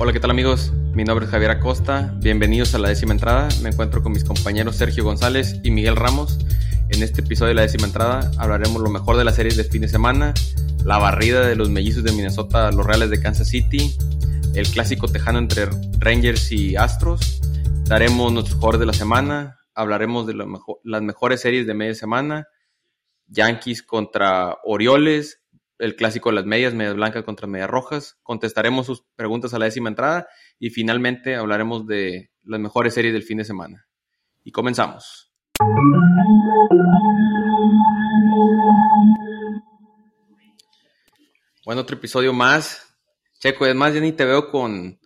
Hola, ¿qué tal amigos? Mi nombre es Javier Acosta. Bienvenidos a la décima entrada. Me encuentro con mis compañeros Sergio González y Miguel Ramos. En este episodio de la décima entrada hablaremos lo mejor de las series de fin de semana, la barrida de los mellizos de Minnesota, los Reales de Kansas City, el clásico tejano entre Rangers y Astros. Daremos nuestros jugadores de la semana, hablaremos de las mejores series de media semana, Yankees contra Orioles, el clásico de las medias, medias blancas contra medias rojas. Contestaremos sus preguntas a la décima entrada y finalmente hablaremos de las mejores series del fin de semana. Y comenzamos. Bueno, otro episodio más. Checo, además ya ni te veo con,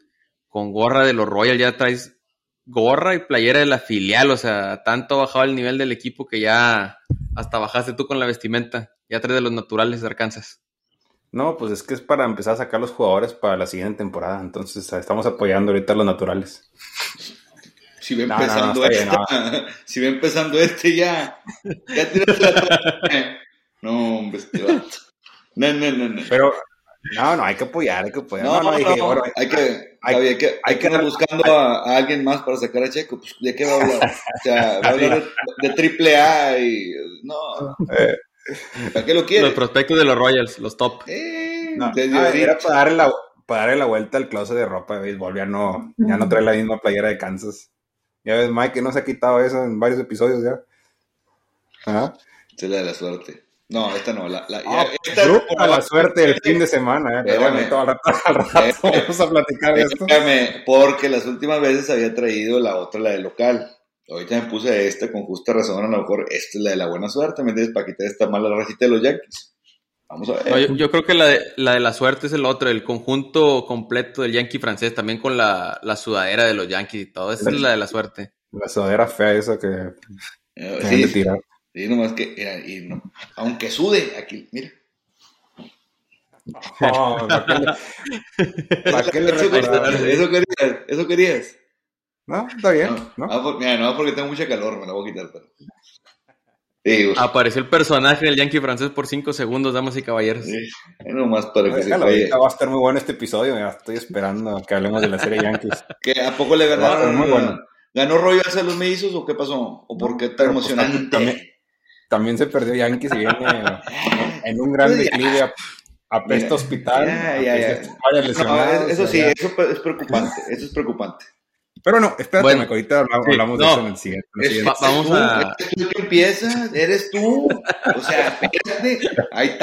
con gorra de los Royals, ya traes gorra y playera de la filial, o sea, tanto ha bajado el nivel del equipo que ya hasta bajaste tú con la vestimenta, ya traes de los naturales de Arkansas. No, pues es que es para empezar a sacar los jugadores para la siguiente temporada. Entonces estamos apoyando ahorita a los naturales. Si ve empezando este, si ve empezando este ya, ya la No, hombre, este vato. No, no, no, no. Pero, no, no, hay que apoyar, hay que apoyar. No, no, no, no hay, que, hay, que, hay que ir buscando a, alguien más para sacar a Checo. Pues, ¿de qué va a hablar? O sea, va a hablar de, triple A y, no. Eh, ¿Para qué lo quiere? Los prospectos de los Royals, los top. Eh, no, era para darle, la, para darle la vuelta al closet de ropa de béisbol. Ya no, ya no trae la misma playera de Kansas. Ya ves, Mike, no se ha quitado eso en varios episodios ya. Ajá. Se le da la suerte. No, esta no. La, la, oh, esta la suerte el fin de semana. ¿eh? al rato, al rato vamos a platicar de esto. Porque las últimas veces había traído la otra, la de local. Ahorita me puse esta con justa razón, a lo mejor esta es la de la buena suerte, ¿me entiendes? Para quitar esta mala racita de los Yankees. Vamos a ver. yo, creo que la de, la de la suerte es el otro, el conjunto completo del Yankee francés, también con la, la sudadera de los Yankees y todo. Esa es la de la suerte. La sudadera fea esa que. Eh, sí, tirar. sí, nomás que. Mira, y no, aunque sude, aquí, mira. Oh, ¿para qué le, eso querías, eso querías. No, está bien. No, ¿no? mira, no porque tengo mucha calor, me la voy a quitar. Pero... Apareció el personaje del Yankee francés por cinco segundos, damas y caballeros. Sí, nomás para que se Va a estar muy bueno este episodio, ya estoy esperando que hablemos de la serie Yankees. ¿Que ¿A poco le ganaron? muy bueno. ¿Ganó Royals a los mellizos o qué pasó? ¿O por qué tan pues, emocionante? también, se perdió Yankees y viene en un gran pues declive a, apesta hospital. Ya, ya, eso sí, eso es preocupante, eso es preocupante. Pero no, espérate, bueno, ahorita hablamos, de eso en el siguiente. vamos a. ¿Eres tú que empiezas? ¿Eres tú? O sea, espérate. Ahí.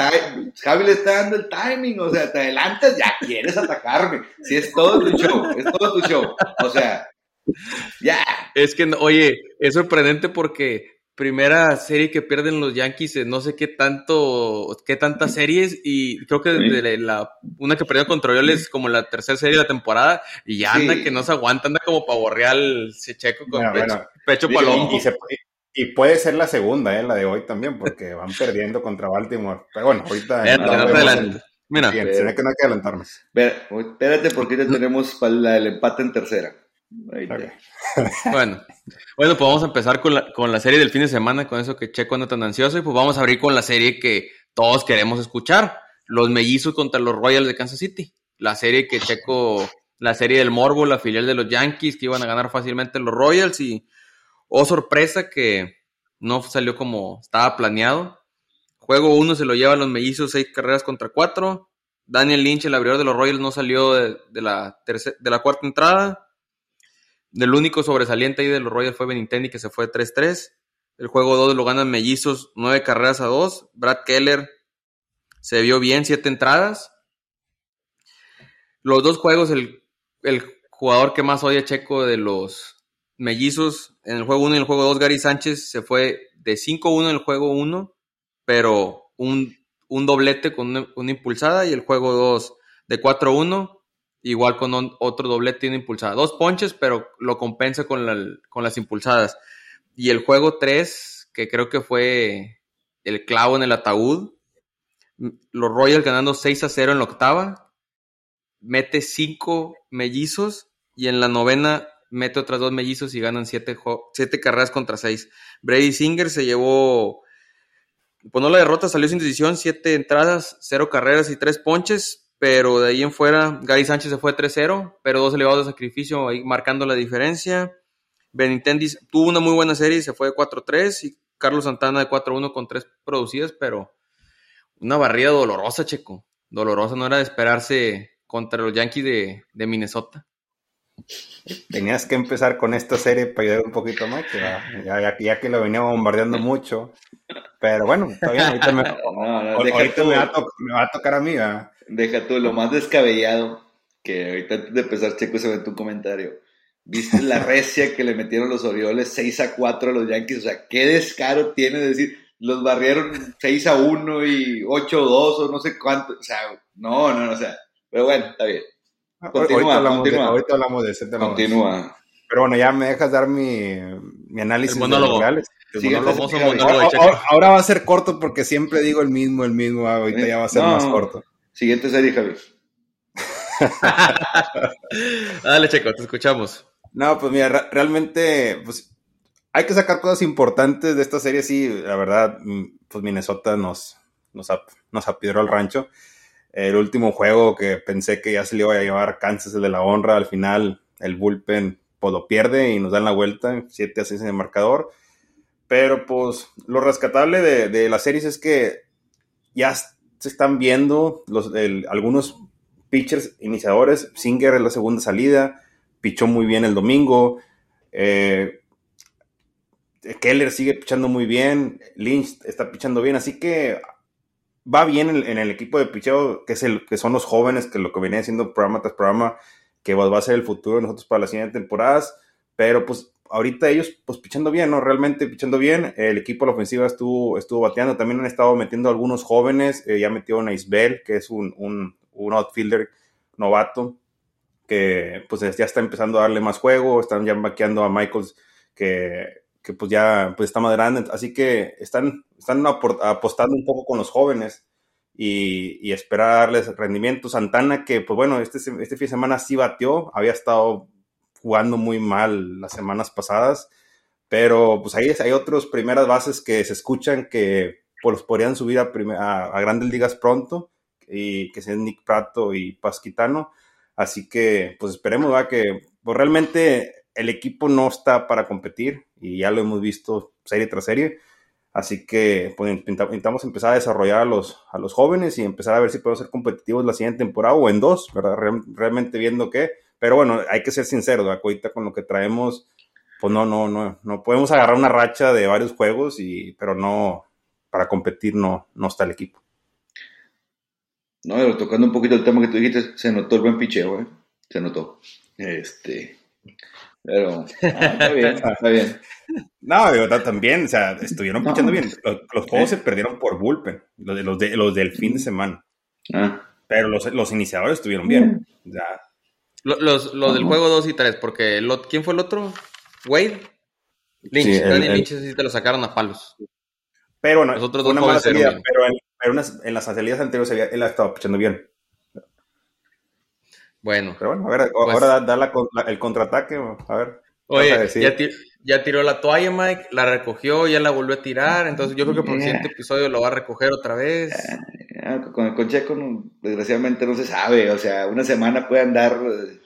Javi le está dando el timing. O sea, te adelantas, ya quieres atacarme. Si es todo tu show, es todo tu show. O sea, ya. Es que, oye, es sorprendente porque primera serie que pierden los Yankees, no sé qué tanto, qué tantas series, y creo que desde la, una que perdió contra es como la tercera serie de la temporada, y ya anda que no se aguanta, anda como pavo real, se checo con pecho, palomo. Y, puede ser la segunda, eh, la de hoy también, porque van perdiendo contra Baltimore. Pero bueno, ahorita... Mira, que no hay que adelantarnos. Espérate, porque ya tenemos la del empate en tercera. bueno, bueno, pues vamos a empezar con la, con la serie del fin de semana, con eso que Checo anda tan ansioso, y pues vamos a abrir con la serie que todos queremos escuchar, los mellizos contra los Royals de Kansas City, la serie que Checo, la serie del Morbo, la filial de los Yankees, que iban a ganar fácilmente los Royals, y oh sorpresa que no salió como estaba planeado. Juego uno se lo lleva a los mellizos, seis carreras contra cuatro. Daniel Lynch, el abridor de los Royals, no salió de, la, de la cuarta entrada. El único sobresaliente ahí de los Royals fue Benintendi, que se fue 3-3. El juego 2 lo ganan Mellizos, 9 carreras a 2. Brad Keller se vio bien, 7 entradas. Los dos juegos, el, jugador que más odia Checo de los Mellizos, en el juego 1 y el juego 2, Gary Sánchez se fue de 5-1 en el juego 1, pero un, doblete con una impulsada, y el juego 2 de 4-1 igual con otro doblete tiene impulsada. Dos ponches, pero lo compensa con, las impulsadas. Y el juego 3, que creo que fue el clavo en el ataúd, los Royals ganando 6 a 0 en la octava, mete 5 mellizos y en la novena mete otras dos mellizos y ganan 7 siete, carreras contra 6. Brady Singer se llevó, pues no la derrota, salió sin decisión, 7 entradas, 0 carreras y 3 ponches pero de ahí en fuera, Gary Sánchez se fue 3-0, pero dos elevados de sacrificio ahí marcando la diferencia. Benintendi tuvo una muy buena serie y se fue de 4-3 y Carlos Santana de 4-1 con tres producidas, pero una barrida dolorosa, Checo. Dolorosa, no era de esperarse contra los Yankees de, de Minnesota. Tenías que empezar con esta serie para ayudar un poquito más, ya, ya, que lo venía bombardeando mucho. Pero bueno, todavía ahorita me, va, a tocar a mí. Deja tú, lo más descabellado, que ahorita antes de empezar, Checo, se ve tu comentario. ¿Viste la recia que le metieron los Orioles 6 a 4 a los Yankees? O sea, qué descaro tiene de decir, los barrieron 6 a 1 y 8 a 2 o no sé cuánto. O sea, no, no, no, o sea, pero bueno, está bien. Continúa, ahorita, hablamos De, ahorita hablamos de ese Continúa. Pero bueno, ya me dejas dar mi, mi análisis el monólogo. de reales. ahora, va a ser corto porque siempre digo el mismo, el mismo. Ahorita ya va a ser más corto. Siguiente serie, Javi. Dale, Checo, te escuchamos. No, pues mira, realmente, pues hay que sacar cosas importantes de esta serie. Sí, la verdad, mm, pues Minnesota nos, nos, nos apidró el rancho. El último juego que pensé que ya se le iba a llevar Kansas, el de la honra, al final el bullpen pues lo pierde y nos dan la vuelta, 7 a 6 en el marcador. Pero pues lo rescatable de, de la serie es que ya se están viendo los, algunos pitchers iniciadores. Singer es la segunda salida, pichó muy bien el domingo. Eh, Keller sigue pichando muy bien, Lynch está pichando bien, así que va bien en, el equipo de picheo, que, es el, que son los jóvenes, que lo que venía haciendo programa tras programa, que va a ser el futuro de nosotros para las siguientes temporadas, pero pues ahorita ellos pues pichando bien, ¿no? Realmente pichando bien, el equipo de la ofensiva estuvo, estuvo bateando, también han estado metiendo algunos jóvenes, eh, ya metió a Isbel, que es un, un, un outfielder novato, que pues ya está empezando a darle más juego, están ya vaqueando a Michaels, que, que pues ya pues está más grande, así que están, están apostando un poco con los jóvenes y, y esperar darles rendimiento. Santana, que pues bueno, este, este fin de semana sí batió, había estado jugando muy mal las semanas pasadas, pero pues ahí hay otras primeras bases que se escuchan que pues podrían subir a, a, grandes ligas pronto, y que sean Nick Prato y Pasquitano. Así que, pues esperemos que pues, realmente el equipo no está para competir y ya lo hemos visto serie tras serie. Así que pues, intentamos empezar a desarrollar a los, a los jóvenes y empezar a ver si podemos ser competitivos la siguiente temporada o en dos, ¿verdad? realmente viendo qué. Pero bueno, hay que ser sinceros, ahorita con lo que traemos, pues no, no, no, no podemos agarrar una racha de varios juegos, y, pero no, para competir no, no está el equipo. No, pero tocando un poquito el tema que tú dijiste, se notó el buen picheo, ¿eh? Se notó. Este. Pero, está bien, está bien. No, también, o sea, estuvieron pichando bien. Los, juegos se perdieron por bullpen, los, de, los, de, los del fin de semana. Ah. Pero los, los iniciadores estuvieron bien. Ya. Los, los, del juego 2 y 3, porque ¿quién fue el otro? Wade. Lynch. Daniel Lynch sí te lo sacaron a palos. Pero bueno, los otros dos una mala salida, pero pero en las salidas anteriores él ha estado pichando bien. Bueno. Pero bueno, a ver, pues ahora da, el contraataque, a ver. Oye, ya, tiró la toalla, Mike, la recogió, ya la volvió a tirar, entonces yo creo que por el siguiente episodio lo va a recoger otra vez. Con, con Checo, desgraciadamente no se sabe, o sea, una semana puede andar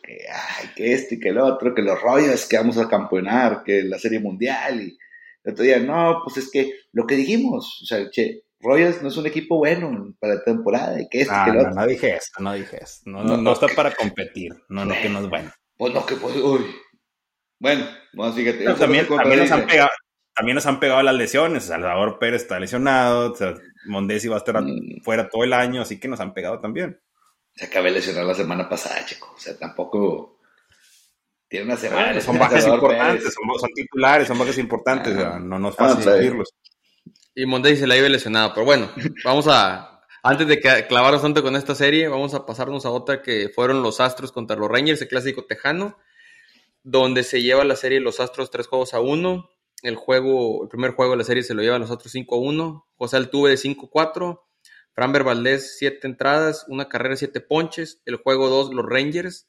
que, ay, que este y que el otro, que los rollos, que vamos a campeonar, que la Serie Mundial, y el otro día, no, pues es que lo que dijimos, o sea, che, Royals no es un equipo bueno para la temporada. ¿y que ah, no, no, dije eso, no dije eso. No, no, está para competir. No, no, que no es bueno. Pues no, que pues, uy. Bueno, bueno, fíjate. también, también, nos han pegado, también nos han pegado las lesiones. Salvador Pérez está lesionado. O sea, Mondesi va a estar mm. fuera todo el año, así que nos han pegado también. Se acabé de lesionar la semana pasada, chico. O sea, tampoco. Tiene una semana. son bajas importantes, son, titulares, son bajas importantes. Ah. no, nos es fácil decirlos. Y Monday se la iba lesionado. Pero bueno, vamos a. Antes de que clavar tanto con esta serie, vamos a pasarnos a otra que fueron los Astros contra los Rangers, el clásico tejano, donde se lleva la serie los Astros tres juegos a uno. El juego, el primer juego de la serie se lo lleva los otros 5 a 1. José Altuve de 5-4. Framber Valdés, 7 entradas, una carrera, 7 ponches. El juego 2, los Rangers,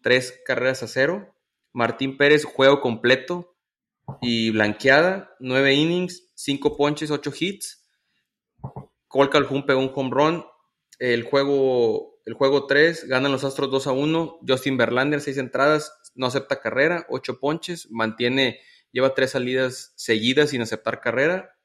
3 carreras a 0. Martín Pérez, juego completo y blanqueada, 9 innings, 5 ponches, 8 hits. Cole Calhoun pegó un home run. El juego el juego 3, ganan los Astros 2 a 1. Justin Verlander, 6 entradas, no acepta carrera, 8 ponches, mantiene, lleva 3 salidas seguidas sin aceptar carrera.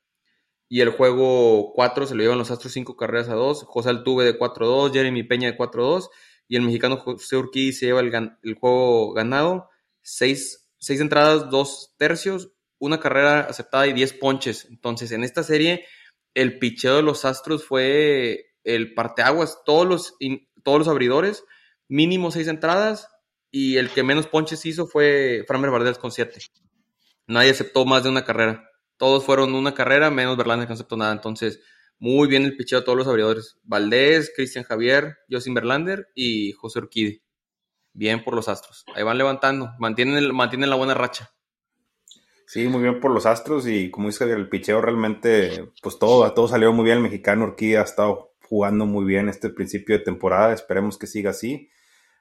Y el juego 4 se lo llevan los Astros 5 carreras a 2. José Altuve de 4-2, Jeremy Peña de 4-2. Y el mexicano José Urquí se lleva el, juego ganado. 6, entradas, 2 tercios, una carrera aceptada y 10 ponches. Entonces, en esta serie, el picheo de los Astros fue el parteaguas. Todos los, todos los abridores, mínimo 6 entradas. Y el que menos ponches hizo fue Framer Valdez con 7. Nadie aceptó más de una carrera. Todos fueron una carrera, menos Verlander que no aceptó nada. Entonces, muy bien el picheo de todos los abridores. Valdés, Cristian Javier, Josin Verlander y José Urquidi. Bien por los Astros. Ahí van levantando. Mantienen, mantienen la buena racha. Sí, muy bien por los Astros y como dice el picheo realmente, pues todo, todo salió muy bien. El mexicano Urquidi ha estado jugando muy bien este principio de temporada. Esperemos que siga así.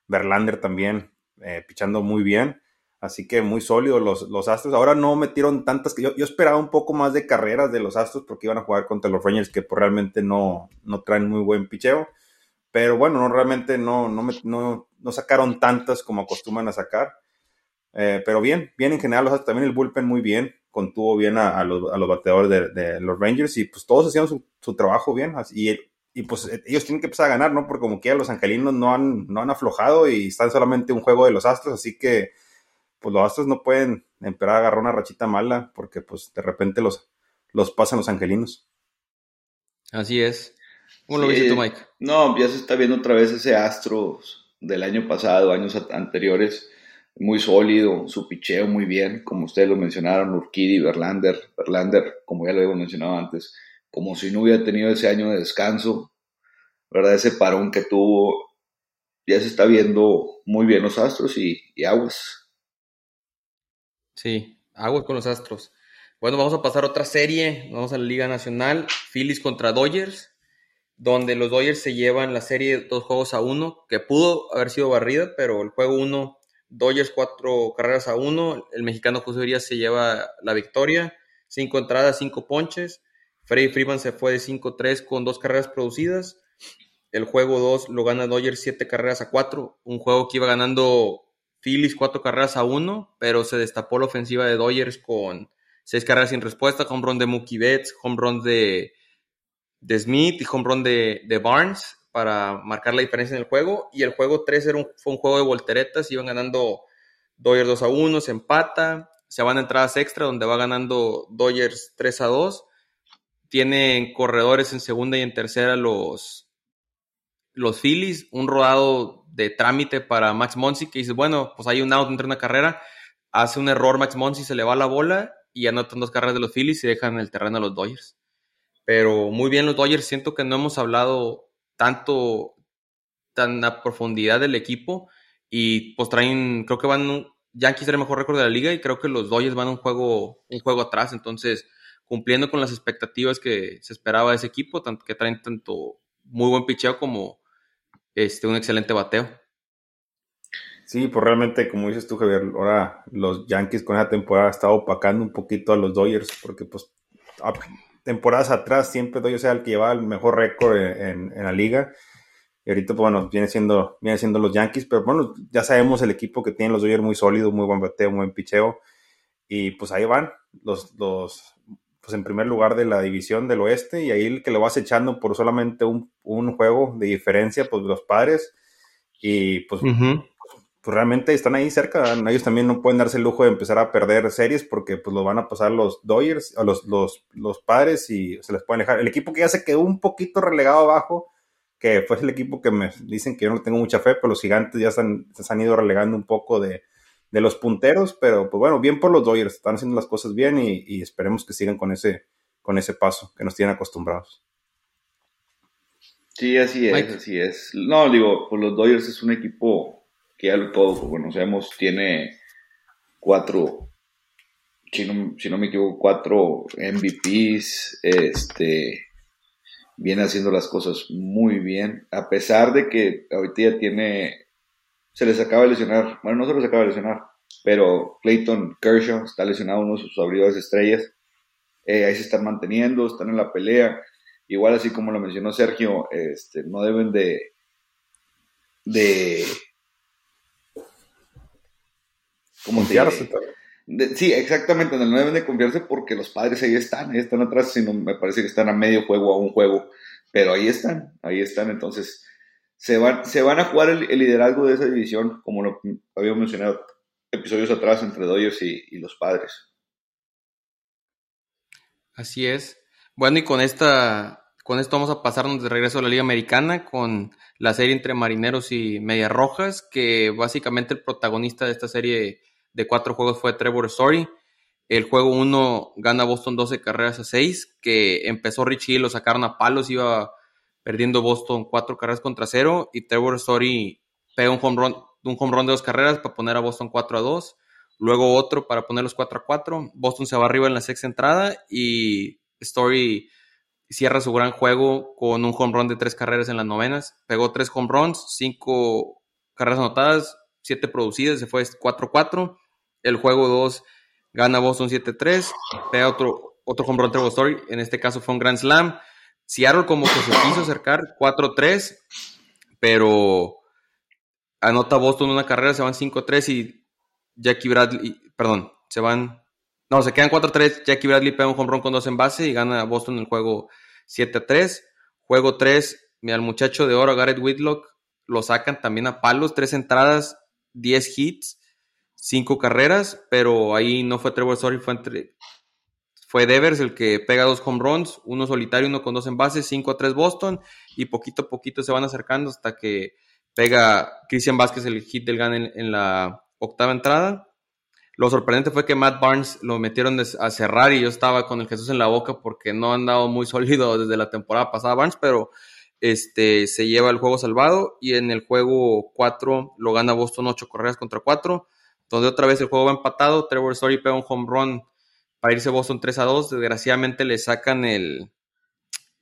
Verlander también eh, pichando muy bien. Así que muy sólidos los, los Astros. Ahora no metieron tantas que yo, yo, esperaba un poco más de carreras de los Astros porque iban a jugar contra los Rangers que pues, realmente no, no traen muy buen picheo. Pero bueno, no, realmente no, no, no, no sacaron tantas como acostumbran a sacar. Eh, pero bien, bien en general, los Astros, también el bullpen muy bien, contuvo bien a, a, los, a los, bateadores de, de, los Rangers y pues todos hacían su, su trabajo bien. Y, y, pues ellos tienen que empezar a ganar, ¿no? Porque como quiera los angelinos no han, no han aflojado y están solamente un juego de los Astros, así que pues los Astros no pueden empezar a agarrar una rachita mala porque pues de repente los, los pasan los angelinos. Así es. ¿Cómo lo viste tú, Mike? No, ya se está viendo otra vez ese Astros del año pasado, años anteriores, muy sólido, su picheo muy bien, como ustedes lo mencionaron, Urquidi, Verlander, Verlander, como ya lo habíamos mencionado antes, como si no hubiera tenido ese año de descanso, ¿verdad? Ese parón que tuvo, ya se está viendo muy bien los Astros y, y aguas. Sí, aguas con los Astros. Bueno, vamos a pasar a otra serie. Vamos a la Liga Nacional. Phillies contra Dodgers, donde los Dodgers se llevan la serie dos juegos a uno, que pudo haber sido barrida, pero el juego uno, Dodgers cuatro carreras a uno. El mexicano José Urias se lleva la victoria. Cinco entradas, cinco ponches. Freddy Freeman se fue de 5-3 con dos carreras producidas. El juego 2 lo gana Dodgers siete carreras a cuatro. Un juego que iba ganando Phillies cuatro carreras a uno, pero se destapó la ofensiva de Dodgers con seis carreras sin respuesta, home run de Mookie Betts, home run de, de Smith y home run de, Barnes para marcar la diferencia en el juego. Y el juego 3 era un, fue un juego de volteretas, iban ganando Dodgers 2 a 1, se empata, se van a entradas extra donde va ganando Dodgers 3 a 2. Tienen corredores en segunda y en tercera los, los Phillies, un rodado de trámite para Max Monsi, que dice, bueno, pues hay un out entre una carrera, hace un error Max Monsi, se le va la bola y anotan dos carreras de los Phillies y dejan el terreno a los Dodgers. Pero muy bien los Dodgers, siento que no hemos hablado tanto, tan a profundidad del equipo y pues traen, creo que van, Yankees era el mejor récord de la liga y creo que los Dodgers van un juego, un juego atrás, entonces cumpliendo con las expectativas que se esperaba de ese equipo, tanto que traen tanto muy buen picheo como este, un excelente bateo. Sí, pues realmente, como dices tú, Javier, ahora los Yankees con esa temporada han estado opacando un poquito a los Dodgers, porque pues temporadas atrás siempre Dodgers era el que llevaba el mejor récord en, en, la liga. Y ahorita, pues bueno, viene siendo, viene siendo los Yankees, pero bueno, ya sabemos el equipo que tienen los Dodgers muy sólido, muy buen bateo, muy buen picheo. Y pues ahí van los, los, pues en primer lugar de la división del oeste, y ahí el que lo vas echando por solamente un, un juego de diferencia, pues los padres. Y pues, uh -huh pues realmente están ahí cerca. Ellos también no pueden darse el lujo de empezar a perder series porque pues lo van a pasar los Dodgers, a los, los, los padres y se les pueden dejar. El equipo que ya se quedó un poquito relegado abajo, que fue el equipo que me dicen que yo no tengo mucha fe, pero los gigantes ya se han, se han ido relegando un poco de, de, los punteros, pero pues bueno, bien por los Dodgers, están haciendo las cosas bien y, y esperemos que sigan con ese, con ese paso que nos tienen acostumbrados. Sí, así es, Mike. así es. No, digo, pues los Dodgers es un equipo que ya lo todos pues, conocemos, tiene cuatro, si no, si no me equivoco, cuatro MVPs, este, viene haciendo las cosas muy bien, a pesar de que ahorita ya tiene, se les acaba de lesionar, bueno, no se les acaba de lesionar, pero Clayton Kershaw está lesionado, uno de sus abridores estrellas, eh, ahí se están manteniendo, están en la pelea, igual así como lo mencionó Sergio, este, no deben de de confiarse. sí, exactamente, en el 9 de confiarse porque los padres ahí están, ahí están atrás, sino me parece que están a medio juego, a un juego, pero ahí están, ahí están, entonces se van, se van a jugar el, liderazgo de esa división, como lo habíamos mencionado episodios atrás entre Dodgers y, los padres. Así es. Bueno, y con esta con esto vamos a pasarnos de regreso a la Liga Americana con la serie entre Marineros y Medias Rojas, que básicamente el protagonista de esta serie de cuatro juegos fue Trevor Story. El juego 1 gana Boston 12 carreras a 6, que empezó Richie, lo sacaron a palos, iba perdiendo Boston cuatro carreras contra cero y Trevor Story pega un home run, un home run de dos carreras para poner a Boston 4 a 2, luego otro para ponerlos 4 a 4, Boston se va arriba en la sexta entrada y Story cierra su gran juego con un home run de tres carreras en las novenas, pegó tres home runs, cinco carreras anotadas, siete producidas, se fue 4-4. El juego 2 gana Boston 7-3, pega otro, otro home run Trevor Story, en este caso fue un Grand Slam. Seattle como que se quiso acercar 4-3, pero anota Boston una carrera, se van 5-3 y Jackie Bradley, perdón, se van, no, se quedan 4-3, Jackie Bradley pega un home run con dos en base y gana Boston el juego 7-3. Juego 3, mira, al muchacho de oro, Garrett Whitlock, lo sacan también a palos, tres entradas, 10 hits, 5 carreras, pero ahí no fue Trevor Story, fue entre fue Devers el que pega dos home runs, uno solitario, uno con dos envases, 5 a 3 Boston, y poquito a poquito se van acercando hasta que pega Christian Vázquez el hit del GAN en, la octava entrada. Lo sorprendente fue que Matt Barnes lo metieron a cerrar y yo estaba con el Jesús en la boca porque no han dado muy sólido desde la temporada pasada Barnes, pero este, se lleva el juego salvado y en el juego 4 lo gana Boston 8 correas contra 4, donde otra vez el juego va empatado, Trevor Story pega un home run para irse Boston 3 a 2. Desgraciadamente le sacan el,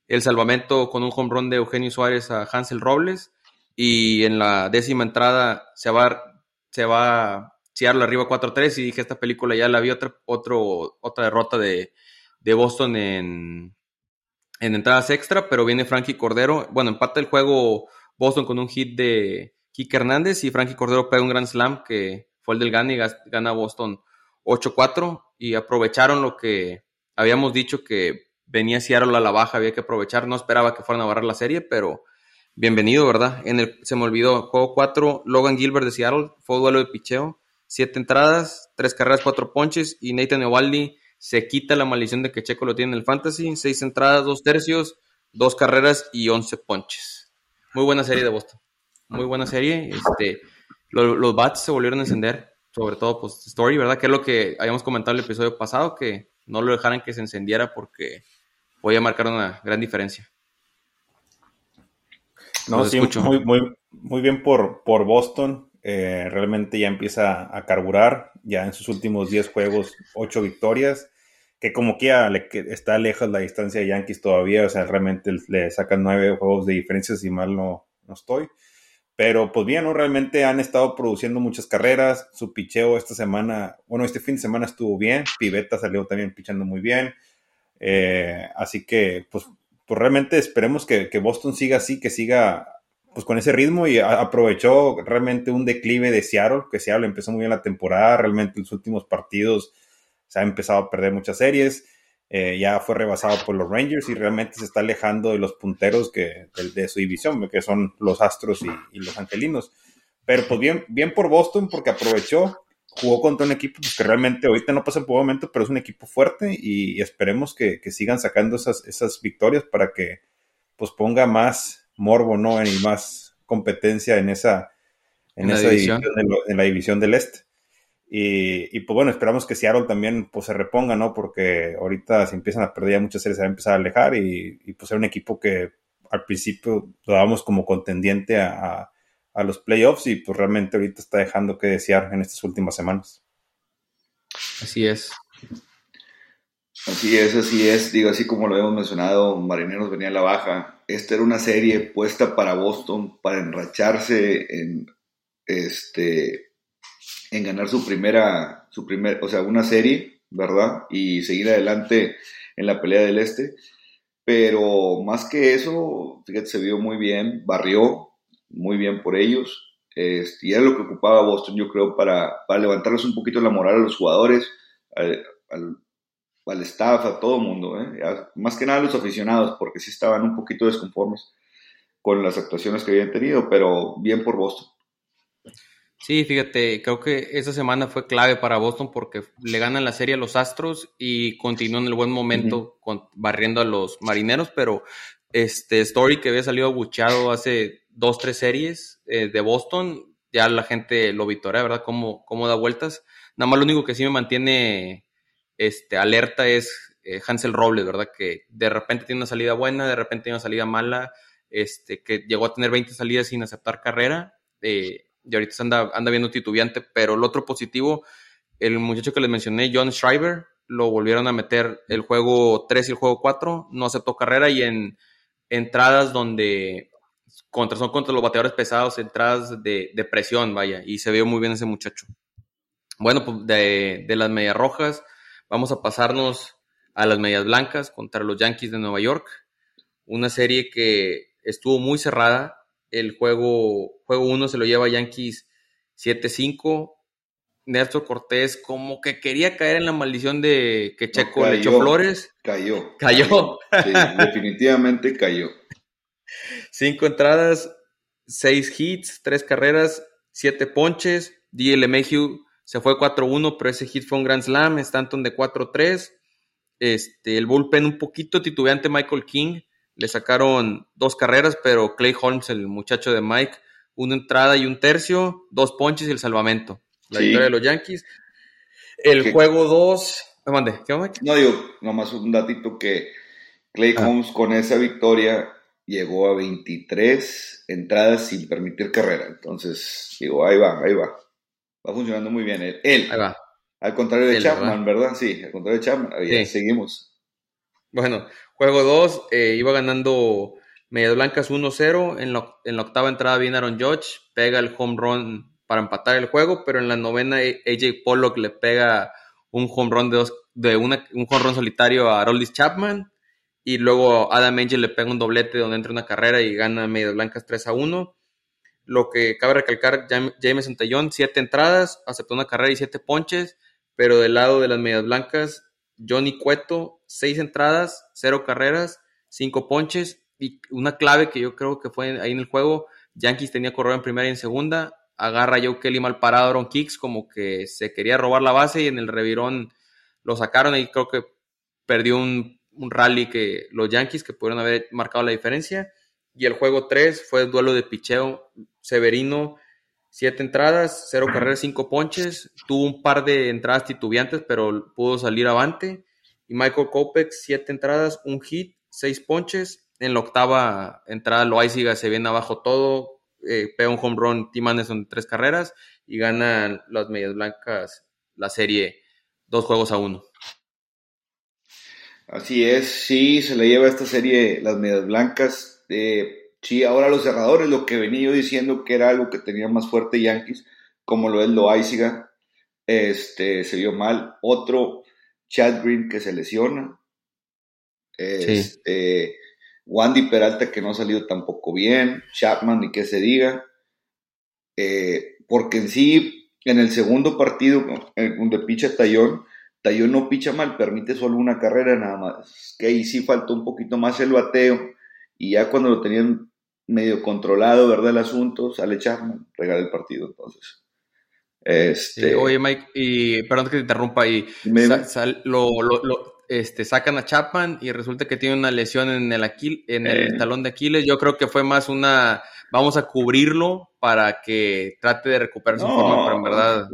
el salvamento con un home de Eugenio Suárez a Hansel Robles. Y en la décima entrada se va, se va a Seattle arriba 4-3. Y dije, esta película ya la vi otra, otro, otra derrota de, de Boston en, en entradas extra. Pero viene Frankie Cordero. Bueno, empata el juego Boston con un hit de Kike Hernández. Y Frankie Cordero pega un gran slam que fue el del Gana y gana Boston 8-4 y aprovecharon lo que habíamos dicho que venía Seattle a la baja, había que aprovechar. No esperaba que fueran a barrar la serie, pero bienvenido, ¿verdad? En el, se me olvidó, juego 4, Logan Gilbert de Seattle, fue duelo de picheo, 7 entradas, 3 carreras, 4 ponches y Nathan Eovaldi se quita la maldición de que Checo lo tiene en el fantasy, 6 entradas, 2 tercios, 2 carreras y 11 ponches. Muy buena serie de Boston. Muy buena serie. Este, los bats se volvieron a encender sobre todo pues Story, ¿verdad? Que es lo que habíamos comentado en el episodio pasado, que no lo dejaran que se encendiera porque podía marcar una gran diferencia. No, sí, muy, muy, muy bien por, por Boston. Eh, realmente ya empieza a carburar, ya en sus últimos 10 juegos, 8 victorias, que como quiera le, está lejos la distancia de Yankees todavía, o sea, realmente le sacan 9 juegos de diferencia, si mal no, no estoy. Pero pues bien, ¿no? Realmente han estado produciendo muchas carreras. Su picheo esta semana, bueno, este fin de semana estuvo bien. Piveta salió también pichando muy bien. Eh, así que, pues, pues realmente esperemos que, Boston siga así, que siga pues con ese ritmo y aprovechó realmente un declive de Seattle, que Seattle empezó muy bien la temporada, realmente en los últimos partidos se ha empezado a perder muchas series. Eh, ya fue rebasado por los Rangers y realmente se está alejando de los punteros que, de, su división, que son los Astros y, los Angelinos. Pero pues bien, bien por Boston porque aprovechó, jugó contra un equipo pues, que realmente ahorita no pasa por momento, pero es un equipo fuerte y, esperemos que, sigan sacando esas, esas victorias para que pues ponga más morbo, ¿no? Y más competencia en esa, en, esa división, en la división del Este. Y, pues bueno, esperamos que Seattle también pues se reponga, ¿no? Porque ahorita se empiezan a perder ya muchas series, se va a empezar a alejar y, pues era un equipo que al principio lo dábamos como contendiente a, los playoffs y pues realmente ahorita está dejando que desear en estas últimas semanas. Así es. Así es, así es. Digo, así como lo hemos mencionado, Marineros venía a la baja. Esta era una serie puesta para Boston para enracharse en este en ganar su primera, su primer, o sea, una serie, ¿verdad? Y seguir adelante en la pelea del este. Pero más que eso, fíjate, se vio muy bien, barrió, muy bien por ellos. Este, y era lo que ocupaba Boston, yo creo, para, para levantarles un poquito la moral a los jugadores, al, al, staff, a todo el mundo, ¿eh? más que nada a los aficionados, porque sí estaban un poquito desconformes con las actuaciones que habían tenido, pero bien por Boston. Sí, fíjate, creo que esa semana fue clave para Boston porque le ganan la serie a los Astros y continúan el buen momento con, barriendo a los marineros, pero este Story que había salido abucheado hace dos, tres series eh, de Boston, ya la gente lo vitorea, ¿verdad? Cómo, cómo da vueltas. Nada más lo único que sí me mantiene este, alerta es eh, Hansel Robles, ¿verdad? Que de repente tiene una salida buena, de repente tiene una salida mala, este, que llegó a tener 20 salidas sin aceptar carrera. Eh, y ahorita anda, anda viendo titubeante, pero el otro positivo, el muchacho que les mencioné, John Schreiber, lo volvieron a meter el juego 3 y el juego 4, no aceptó carrera y en entradas donde contra, son contra los bateadores pesados, entradas de, de presión, vaya, y se vio muy bien ese muchacho. Bueno, pues de, de las medias rojas, vamos a pasarnos a las medias blancas contra los Yankees de Nueva York, una serie que estuvo muy cerrada, el juego, juego 1 se lo lleva Yankees 7-5. Néstor Cortés como que quería caer en la maldición de que Checo le echó flores. Cayó. Cayó. Sí, definitivamente cayó. Cinco entradas, seis hits, tres carreras, siete ponches. D.L. Mayhew se fue 4-1, pero ese hit fue un Grand Slam. Stanton de 4-3. Este, el bullpen un poquito titubeante Michael King le sacaron dos carreras, pero Clay Holmes, el muchacho de Mike, una entrada y un tercio, dos ponches y el salvamento. La victoria de los Yankees. El juego 2. Mande, ¿qué Mike? No, digo, nomás un datito que Clay ah. Holmes con esa victoria llegó a 23 entradas sin permitir carrera. Entonces, digo, ahí va, ahí va. Va funcionando muy bien él. ahí va. Al contrario de Chapman, ¿verdad? Sí, al contrario de Chapman. Ahí seguimos. Bueno, Juego 2, eh, iba ganando Medias Blancas 1-0. En, la octava entrada viene Aaron Judge, pega el home run para empatar el juego, pero en la novena AJ Pollock le pega un home run de, dos, de un home run solitario a Roldis Chapman. Y luego Adam Angel le pega un doblete donde entra una carrera y gana Medias Blancas 3 a 1. Lo que cabe recalcar, James Santillón, siete entradas, aceptó una carrera y siete ponches, pero del lado de las Medias Blancas, Johnny Cueto, seis entradas, cero carreras, cinco ponches y una clave que yo creo que fue ahí en el juego. Yankees tenía corredor en primera y en segunda. Agarra Joe Kelly mal parado, Aaron Kicks, como que se quería robar la base y en el revirón lo sacaron y creo que perdió un, rally que los Yankees que pudieron haber marcado la diferencia. Y el juego 3 fue el duelo de picheo. Severino, siete entradas, cero carreras, cinco ponches. Tuvo un par de entradas titubeantes, pero pudo salir avante. Y Michael Kopex, siete entradas, un hit, seis ponches. En la octava entrada, Loaiziga se viene abajo todo, eh, pega un home run, Tim Anderson de tres carreras y ganan las Medias Blancas la serie dos juegos a uno. Así es, sí, se le lleva esta serie las Medias Blancas. Eh, sí, ahora los cerradores, lo que venía yo diciendo que era algo que tenía más fuerte Yankees, como lo es Loaiziga, este, se vio mal. Otro Chad Green que se lesiona. Este, Wandy Peralta que no ha salido tampoco bien. Chapman ni que se diga. Eh, porque en sí, en el segundo partido, donde picha Tallón, Tallón no picha mal, permite solo una carrera nada más. Que ahí sí faltó un poquito más el bateo. Y ya cuando lo tenían medio controlado, ¿verdad? El asunto, sale Chapman, regala el partido. Entonces, este... oye, Mike, y perdón que te interrumpa, y lo, este, sacan a Chapman y resulta que tiene una lesión en el, en el eh. talón de Aquiles. Yo creo que fue más una, vamos a cubrirlo para que trate de recuperar su forma, pero en verdad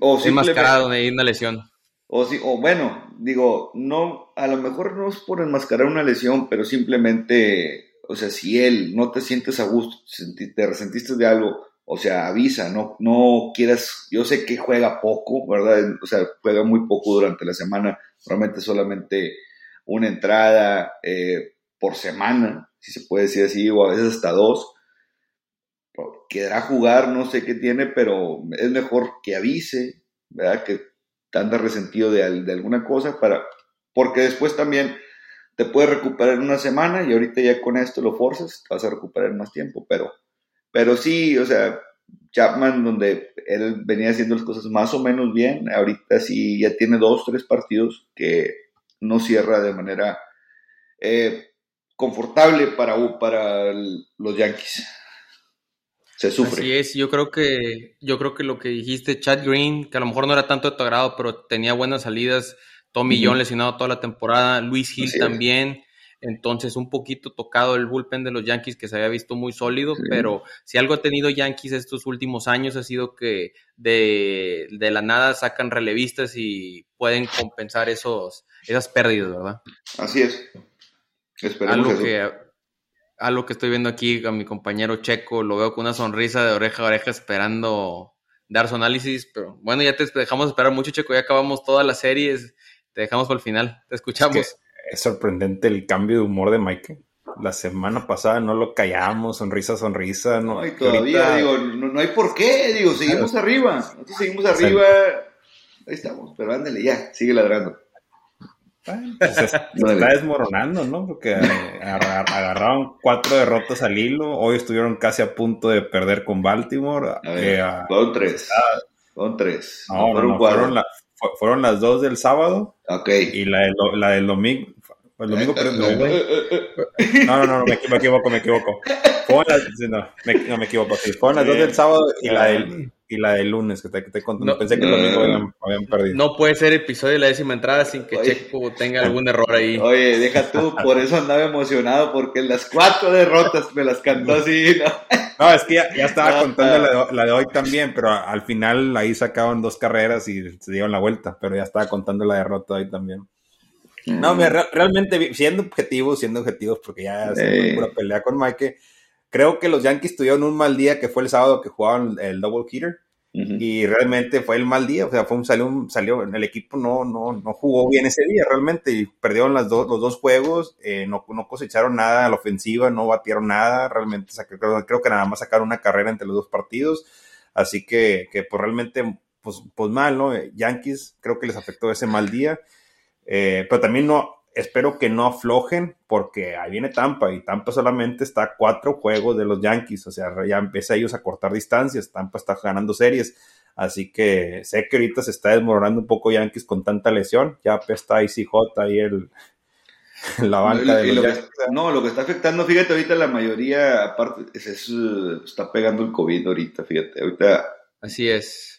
o es enmascarado de una lesión. O, si, o bueno, digo, no, a lo mejor no es por enmascarar una lesión, pero simplemente, o sea, si él no te sientes a gusto, te resentiste de algo, o sea, avisa, no, no quieras, yo sé que juega poco, ¿verdad? O sea, juega muy poco durante la semana, realmente solamente una entrada eh, por semana, si se puede decir así, o a veces hasta dos. Quedará jugar, no sé qué tiene, pero es mejor que avise, ¿verdad? Que anda resentido de, de alguna cosa para, porque después también te puedes recuperar en una semana y ahorita ya con esto lo forzas, te vas a recuperar más tiempo, pero Pero sí, o sea, Chapman, donde él venía haciendo las cosas más o menos bien, ahorita sí ya tiene dos, tres partidos que no cierra de manera eh, confortable para, para los Yankees. Se sufre. Así es, yo creo que, yo creo que lo que dijiste, Chad Green, que a lo mejor no era tanto de tu agrado, pero tenía buenas salidas, Tommy John lesionado toda la temporada, Luis Hill también. Entonces, un poquito tocado el bullpen de los Yankees, que se había visto muy sólido, pero si algo ha tenido Yankees estos últimos años ha sido que de, la nada sacan relevistas y pueden compensar esos, esas pérdidas, ¿verdad? Así es. Esperemos algo que, algo que estoy viendo aquí a mi compañero Checo, lo veo con una sonrisa de oreja a oreja esperando dar su análisis, pero bueno, ya te dejamos esperar mucho, Checo, ya acabamos todas las series, te dejamos por el final, te escuchamos es sorprendente el cambio de humor de Mike. La semana pasada no lo callamos, sonrisa, sonrisa. No, y todavía, digo, no, hay por qué, digo, seguimos arriba. Nosotros seguimos arriba. Ahí estamos, pero ándale ya, sigue ladrando. Pues se, está desmoronando, ¿no? Porque eh, agarraron cuatro derrotas al hilo. Hoy estuvieron casi a punto de perder con Baltimore. Eh, con tres. Con tres. No, no, fueron, la, fueron las dos del sábado. Ok. Y la del, la del domingo. El domingo, pero no, no, no, no, me, equivoco, me equivoco. Fueron las, no, me, no me equivoco, sí. Fueron las dos del sábado y la del, y la del lunes, que te, te No, Pensé que el domingo habían, habían, perdido. No puede ser episodio de la décima entrada sin que Checo tenga algún error ahí. Oye, deja tú, por eso andaba emocionado, porque las cuatro derrotas me las cantó así, ¿no? No, es que ya, ya estaba contando la de, la de, hoy también, pero al final ahí sacaban dos carreras y se dieron la vuelta, pero ya estaba contando la derrota hoy también. No, mira, realmente, siendo objetivos, siendo objetivos, porque ya es pura pelea con Mike, creo que los Yankees tuvieron un mal día que fue el sábado que jugaban el double hitter. Y realmente fue el mal día, o sea, fue un, salió, un, salió, el equipo no, no, no jugó bien ese día realmente y perdieron las dos, los dos juegos, eh, no, no, cosecharon nada a la ofensiva, no batieron nada, realmente creo, creo, que nada más sacaron una carrera entre los dos partidos, así que, que pues realmente, pues, pues mal, ¿no? Yankees creo que les afectó ese mal día. Eh, pero también no, espero que no aflojen porque ahí viene Tampa y Tampa solamente está a cuatro juegos de los Yankees, o sea, ya empieza ellos a cortar distancias, Tampa está ganando series, así que sé que ahorita se está desmoronando un poco Yankees con tanta lesión, ya está ICJ ahí el, la banca de los No, lo que está afectando, fíjate, ahorita la mayoría, aparte, es, está pegando el COVID ahorita, fíjate, ahorita... Así es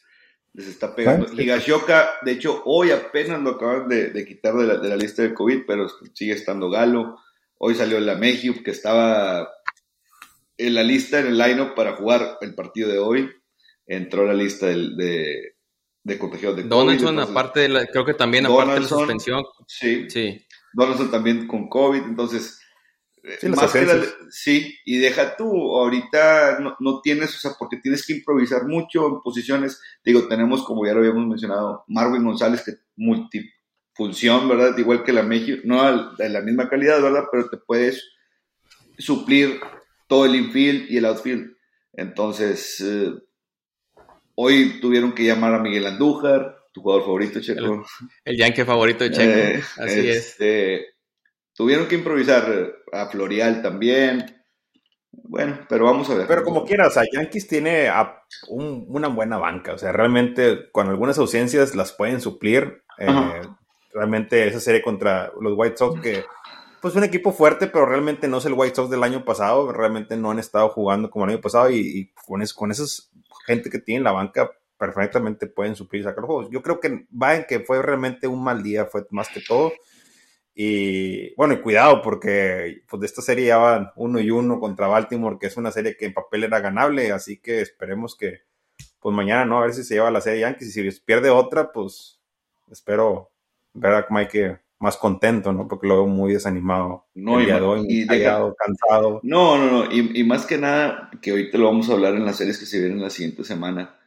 les está pegando. Higashioka, de hecho, hoy apenas lo acaban de, quitar de la, de la, lista de COVID, pero sigue estando Galo. Hoy salió la Mejiu, que estaba en la lista, en el line para jugar el partido de hoy. Entró a la lista de, de contagiados de COVID. Donaldson, aparte de la, creo que también aparte de la suspensión. Sí, sí. Donaldson también con COVID, entonces Sí, y deja tú, ahorita no, tienes, o sea, porque tienes que improvisar mucho en posiciones. Digo, tenemos, como ya lo habíamos mencionado, Marvin González, que multifunción, ¿verdad? Igual que la México, no de la misma calidad, ¿verdad? Pero te puedes suplir todo el infield y el outfield. Entonces, eh, hoy tuvieron que llamar a Miguel Andújar, tu jugador favorito, Checo. El, el favorito de Checo, eh, así es. Tuvieron que improvisar a Florial también. Bueno, pero vamos a ver. Pero como quieras, o sea, Yankees tiene una buena banca. O sea, realmente con algunas ausencias las pueden suplir. Eh, realmente esa serie contra los White Sox que pues un equipo fuerte, pero realmente no es el White Sox del año pasado. Realmente no han estado jugando como el año pasado y, con, es, con esas gente que tiene la banca perfectamente pueden suplir y sacar juegos. Yo creo que va en que fue realmente un mal día, fue más que todo. Y bueno, y cuidado porque pues de esta serie ya van uno y uno contra Baltimore, que es una serie que en papel era ganable, así que esperemos que pues mañana, ¿no? A ver si se lleva la serie Yankees y si pierde otra, pues espero ver a Mike más contento, ¿no? Porque lo veo muy desanimado. No, y, y cansado. No, no, no. Y, y, más que nada, que ahorita lo vamos a hablar en las series que se vienen la siguiente semana.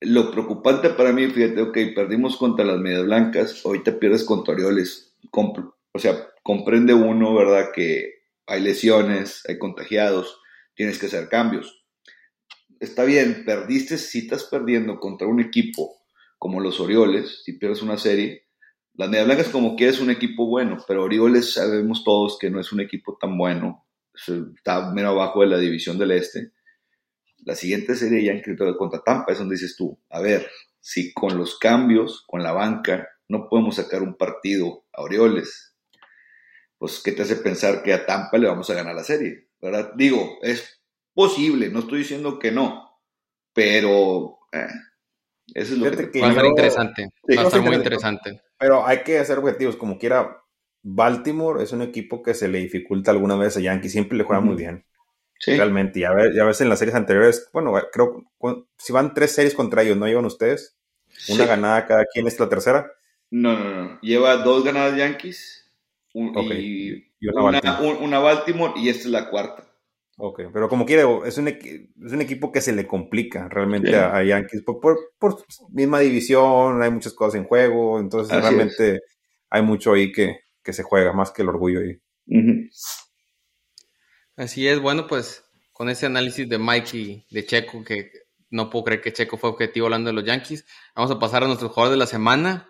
Lo preocupante para mí, fíjate, ok, perdimos contra las medias blancas, ahorita pierdes contra Orioles o sea, comprende uno, ¿verdad? Que hay lesiones, hay contagiados, tienes que hacer cambios. Está bien, perdiste, si estás perdiendo contra un equipo como los Orioles, si pierdes una serie, las Medias Blancas como que es un equipo bueno, pero Orioles sabemos todos que no es un equipo tan bueno, está menos abajo de la división del Este. la siguiente serie Yankees contra Tampa es donde dices tú, a ver, si con los cambios, con la banca, no podemos sacar un partido a Orioles, pues ¿qué te hace pensar que a Tampa le vamos a ganar la serie? ¿Verdad? Digo, es posible, no estoy diciendo que no, pero eh, eso es lo que, va a estar interesante. va a estar muy interesante. Pero hay que hacer objetivos, como quiera. Baltimore es un equipo que se le dificulta alguna vez a Yankees, siempre le juega muy bien. Realmente, y a, ver, veces en las series anteriores, bueno, creo, si van tres series contra ellos, ¿no llevan ustedes? Una ganada cada quien, ¿es la tercera? No, no, no. Lleva dos ganadas Yankees y, una, Baltimore. y esta es la cuarta. Ok, pero como quiere, es un, es un equipo que se le complica realmente a, Yankees por, por, misma división, hay muchas cosas en juego, entonces realmente hay mucho ahí que, que, se juega, más que el orgullo ahí. Así es, bueno, pues con ese análisis de Mike y de Checo, que no puedo creer que Checo fue objetivo hablando de los Yankees, vamos a pasar a nuestro jugador de la semana.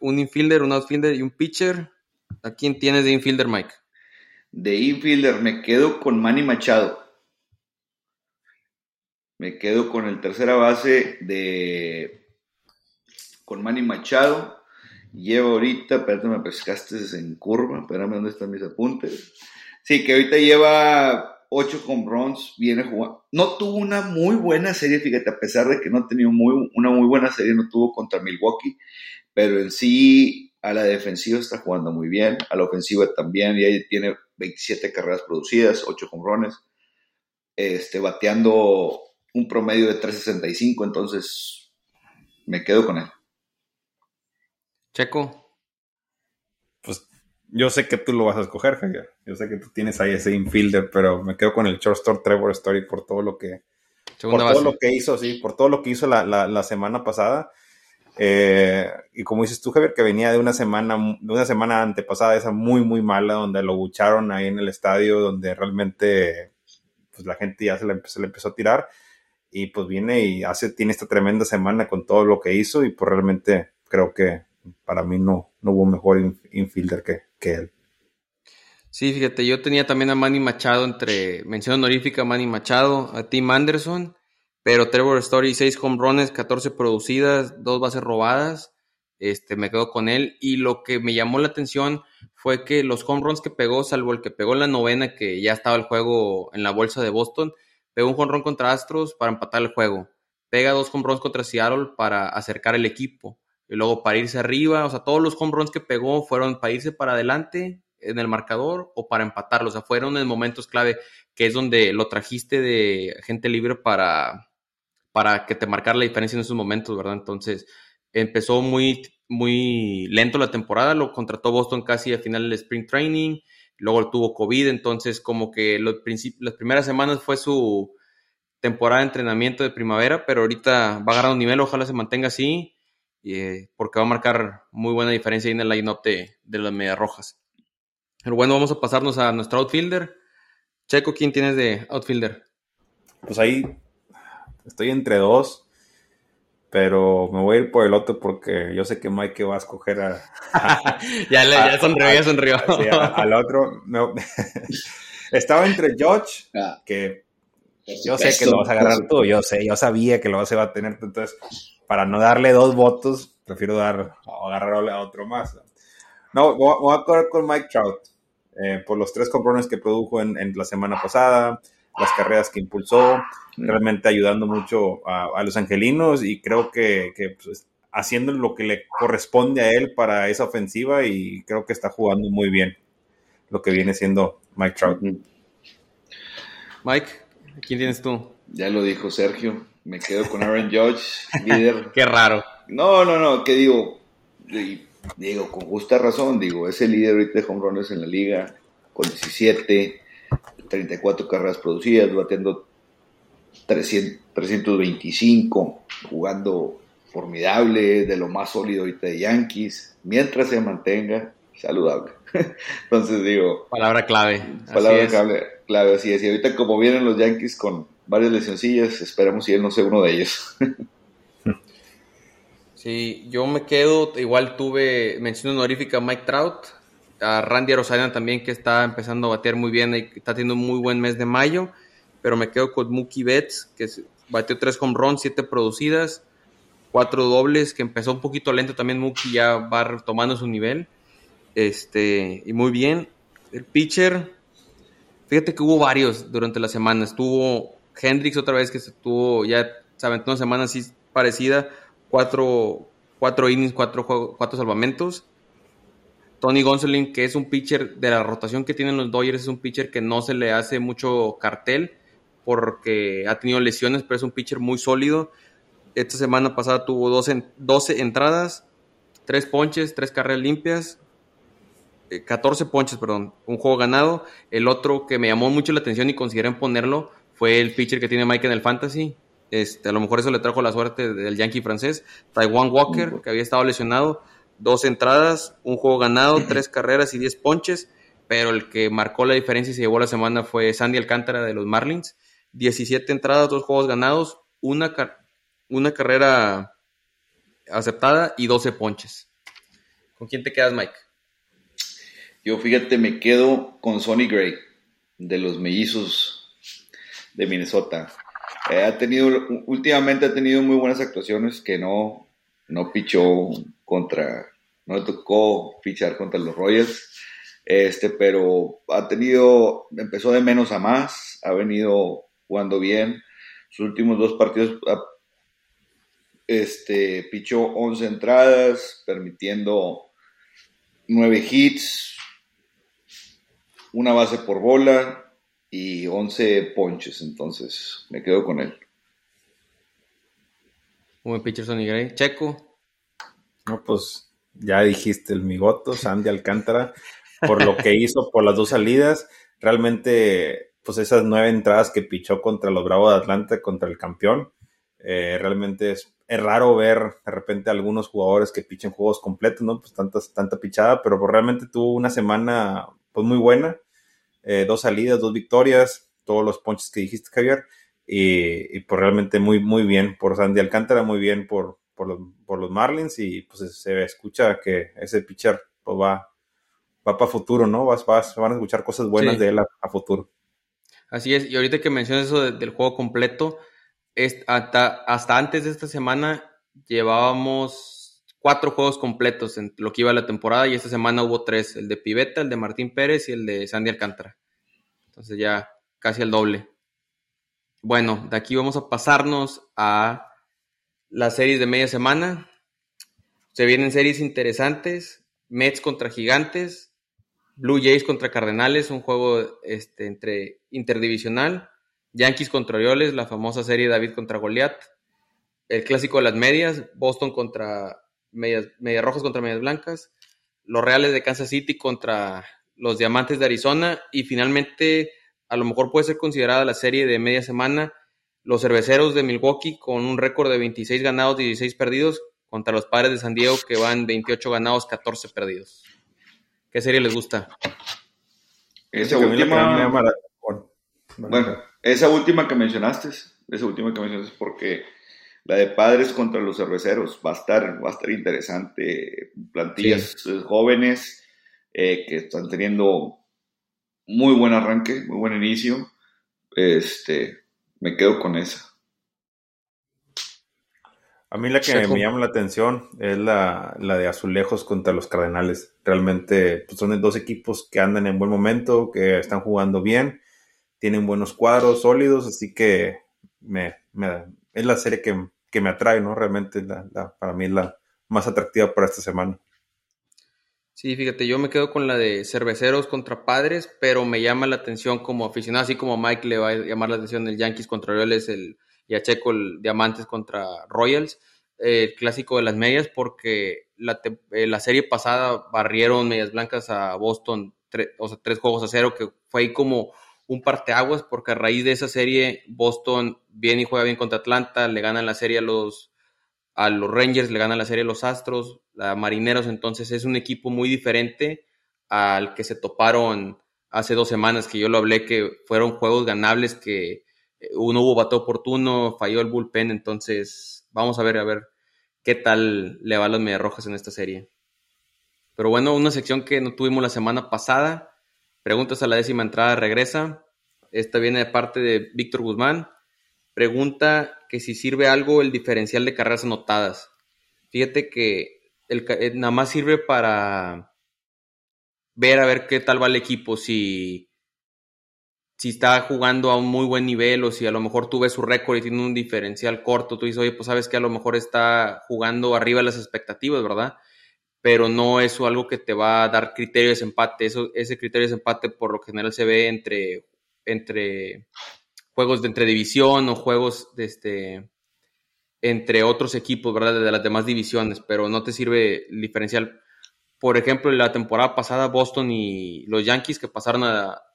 Un infielder, un outfielder y un pitcher. ¿A quién tienes de infielder, Mike? De infielder me quedo con Manny Machado. Me quedo con el tercera base de. Con Manny Machado. Lleva ahorita, espérate, me pescaste en curva. Espérame, ¿dónde están mis apuntes? Sí, que ahorita lleva ocho con runs, viene jugando. No tuvo una muy buena serie, fíjate, a pesar de que no ha tenido muy, una muy buena serie, no tuvo contra Milwaukee, pero en sí a la defensiva está jugando muy bien, a la ofensiva también, y ahí tiene 27 carreras producidas, 8 jonrones, este, bateando un promedio de 365, entonces me quedo con él. Checo. Yo sé que tú lo vas a escoger, Javier. Yo sé que tú tienes ahí ese infielder, pero me quedo con el shortstop Trevor Story por todo lo que, por todo lo que hizo, sí, por todo lo que hizo la, la semana pasada. Eh, y como dices tú, Javier, que venía de una semana, de una semana antepasada, esa muy, muy mala, donde lo bucharon ahí en el estadio, donde realmente pues la gente ya se le, le empezó a tirar. Y pues viene y hace, tiene esta tremenda semana con todo lo que hizo. Y pues realmente creo que para mí no, no hubo mejor infielder que, que él. Sí, fíjate, yo tenía también a Manny Machado entre mención honorífica Manny Machado, a Tim Anderson pero Trevor Story, 6 home runs, 14 producidas, dos bases robadas. Este, me quedo con él. Y lo que me llamó la atención fue que los home runs que pegó, salvo el que pegó en la novena, que ya estaba el juego en la bolsa de Boston, pegó un home run contra Astros para empatar el juego. Pega dos home runs contra Seattle para acercar el equipo. Y luego para irse arriba. O sea, todos los home runs que pegó fueron para irse para adelante en el marcador o para empatarlo. O sea, fueron en momentos clave, que es donde lo trajiste de gente libre para para que te marcara la diferencia en esos momentos, ¿verdad? Entonces, empezó muy, muy lento la temporada, lo contrató Boston casi a final del Spring Training, luego tuvo COVID, entonces como que las primeras semanas fue su temporada de entrenamiento de primavera, pero ahorita va a agarrar un nivel, ojalá se mantenga así, eh, porque va a marcar muy buena diferencia ahí en el line-up de, de las medias rojas. Pero bueno, vamos a pasarnos a nuestro outfielder. Checo, ¿quién tienes de outfielder? Pues ahí Estoy entre dos, pero me voy a ir por el otro porque yo sé que Mike va a escoger a. ya, le, ya sonrió, ya sonrió. al otro. Estaba entre George, ah. que yo sé que lo vas a agarrar tú, yo sé, yo sabía que lo vas a tener entonces para no darle dos votos, prefiero dar agarrarle a otro más. No, voy a, correr con Mike Trout eh, por los tres comprones que produjo en, en, la semana pasada, las carreras que impulsó, realmente ayudando mucho a, los angelinos y creo que, pues, haciendo lo que le corresponde a él para esa ofensiva y creo que está jugando muy bien lo que viene siendo Mike Trout. Mike, ¿quién tienes tú? Ya lo dijo Sergio, me quedo con Aaron Judge, líder. Qué raro. No, no, no, que digo, digo, con justa razón, digo, es el líder ahorita de home runs en la liga, con 17, 34 carreras producidas, batiendo 325, jugando formidable, de lo más sólido ahorita de Yankees, mientras se mantenga saludable. Entonces digo... Palabra clave. Palabra clave, clave, así es. Y ahorita como vienen los Yankees con varias lesioncillas, esperamos si él no sea uno de ellos. sí, yo me quedo, igual tuve mención honorífica a Mike Trout, a Randy Arozarena también que está empezando a batear muy bien y está teniendo un muy buen mes de mayo pero me quedo con Mookie Betts, que batió tres home runs, siete producidas, cuatro dobles, que empezó un poquito lento también. Mookie ya va retomando su nivel. Este, y muy bien. El pitcher, fíjate que hubo varios durante la semana. Estuvo Hendrix otra vez que se tuvo, ya se aventó una semana así parecida, cuatro, cuatro innings, cuatro, cuatro salvamentos. Tony Gonsolin, que es un pitcher de la rotación que tienen los Dodgers, es un pitcher que no se le hace mucho cartel porque ha tenido lesiones, pero es un pitcher muy sólido. Esta semana pasada tuvo 12, 12 entradas, 3 ponches, 3 carreras limpias, 14 eh, ponches, perdón, un juego ganado. El otro que me llamó mucho la atención y consideré ponerlo fue el pitcher que tiene Mike en el Fantasy. Este, a lo mejor eso le trajo la suerte del Yankee francés, Taiwan Walker, que había estado lesionado dos entradas, un juego ganado, tres carreras y diez ponches, pero el que marcó la diferencia y se llevó la semana fue Sandy Alcántara de los Marlins. 17 entradas, dos juegos ganados, una, una carrera aceptada y 12 ponches. ¿Con quién te quedas, Mike? Yo fíjate, me quedo con Sonny Gray, de los mellizos de Minnesota. Eh, ha tenido, últimamente ha tenido muy buenas actuaciones que no, no pichó contra, no le tocó fichar contra los Royals, este, pero ha tenido, empezó de menos a más, ha venido jugando bien, sus últimos dos partidos este, pichó 11 entradas, permitiendo 9 hits, una base por bola y 11 ponches, entonces me quedo con él. Un buen pitcher Sonny Gray. Checo. No, pues ya dijiste el migoto, Sandy Alcántara, por lo que hizo por las dos salidas. Realmente, pues esas nueve entradas que pichó contra los Bravos de Atlanta, contra el campeón, eh, realmente es, raro ver de repente algunos jugadores que pichen juegos completos, ¿no? Pues tantas, tanta pichada, pero pues realmente tuvo una semana pues muy buena. Eh, dos salidas, dos victorias, todos los ponches que dijiste, Javier. Y, y pues realmente muy, muy bien por Sandy Alcántara, muy bien por, por los, por los Marlins y pues se escucha que ese pitcher pues va, va para futuro, ¿no? Vas, vas, van a escuchar cosas buenas de él a, futuro. Así es, y ahorita que mencionas eso del juego completo, es, hasta, hasta antes de esta semana llevábamos cuatro juegos completos en lo que iba la temporada y esta semana hubo tres, el de Piveta, el de Martín Pérez y el de Sandy Alcántara. Entonces ya casi el doble. Bueno, de aquí vamos a pasarnos a las series de media semana. Se vienen series interesantes. Mets contra Gigantes. Blue Jays contra Cardenales, un juego este, entre interdivisional. Yankees contra Orioles, la famosa serie David contra Goliath. El clásico de las medias, Boston contra medias, medias rojas contra medias blancas. Los Reales de Kansas City contra los Diamantes de Arizona. Y finalmente, a lo mejor puede ser considerada la serie de media semana los cerveceros de Milwaukee con un récord de 26 ganados, 16 perdidos, contra los padres de San Diego que van 28 ganados, 14 perdidos. ¿Qué serie les gusta? Esa última. Bueno, esa última que mencionaste, esa última que mencionaste, porque la de padres contra los cerveceros va a estar, va a estar interesante. Plantillas jóvenes eh, que están teniendo muy buen arranque, muy buen inicio. Este, me quedo con esa. A mí la que me llama la atención es la, de Azulejos contra los Cardenales. Realmente pues, son dos equipos que andan en buen momento, que están jugando bien, tienen buenos cuadros sólidos, así que me, es la serie que, me atrae, ¿no? Realmente para mí es la más atractiva para esta semana. Sí, fíjate, yo me quedo con la de cerveceros contra padres, pero me llama la atención como aficionado, así como Mike le va a llamar la atención el Yankees contra Royals el, y a Checo el Diamantes contra Royals, el clásico de las medias, porque la, eh, la, serie pasada barrieron medias blancas a Boston, o sea, tres juegos a cero, que fue ahí como un parteaguas, porque a raíz de esa serie Boston viene y juega bien contra Atlanta, le ganan la serie a los a los Rangers, le ganan la serie a los Astros, a Marineros, entonces es un equipo muy diferente al que se toparon hace dos semanas, que yo lo hablé, que fueron juegos ganables, que eh, uno hubo bate oportuno, falló el bullpen, entonces vamos a ver, a ver qué tal le va a los Rojas en esta serie. Pero bueno, una sección que no tuvimos la semana pasada, preguntas a la décima entrada regresa. Esta viene de parte de Víctor Guzmán. Pregunta que si sirve algo el diferencial de carreras anotadas. Fíjate que el, eh, nada más sirve para ver a ver qué tal va el equipo, si, si está jugando a un muy buen nivel o si a lo mejor tú ves su récord y tiene un diferencial corto, tú dices, oye, pues sabes que a lo mejor está jugando arriba de las expectativas, ¿verdad? Pero no es algo que te va a dar criterio de desempate. Eso, ese criterio de desempate por lo general se ve entre, entre juegos de entre división o juegos de este, entre otros equipos, ¿verdad? De las demás divisiones, pero no te sirve diferencial por ejemplo, la temporada pasada, Boston y los Yankees que pasaron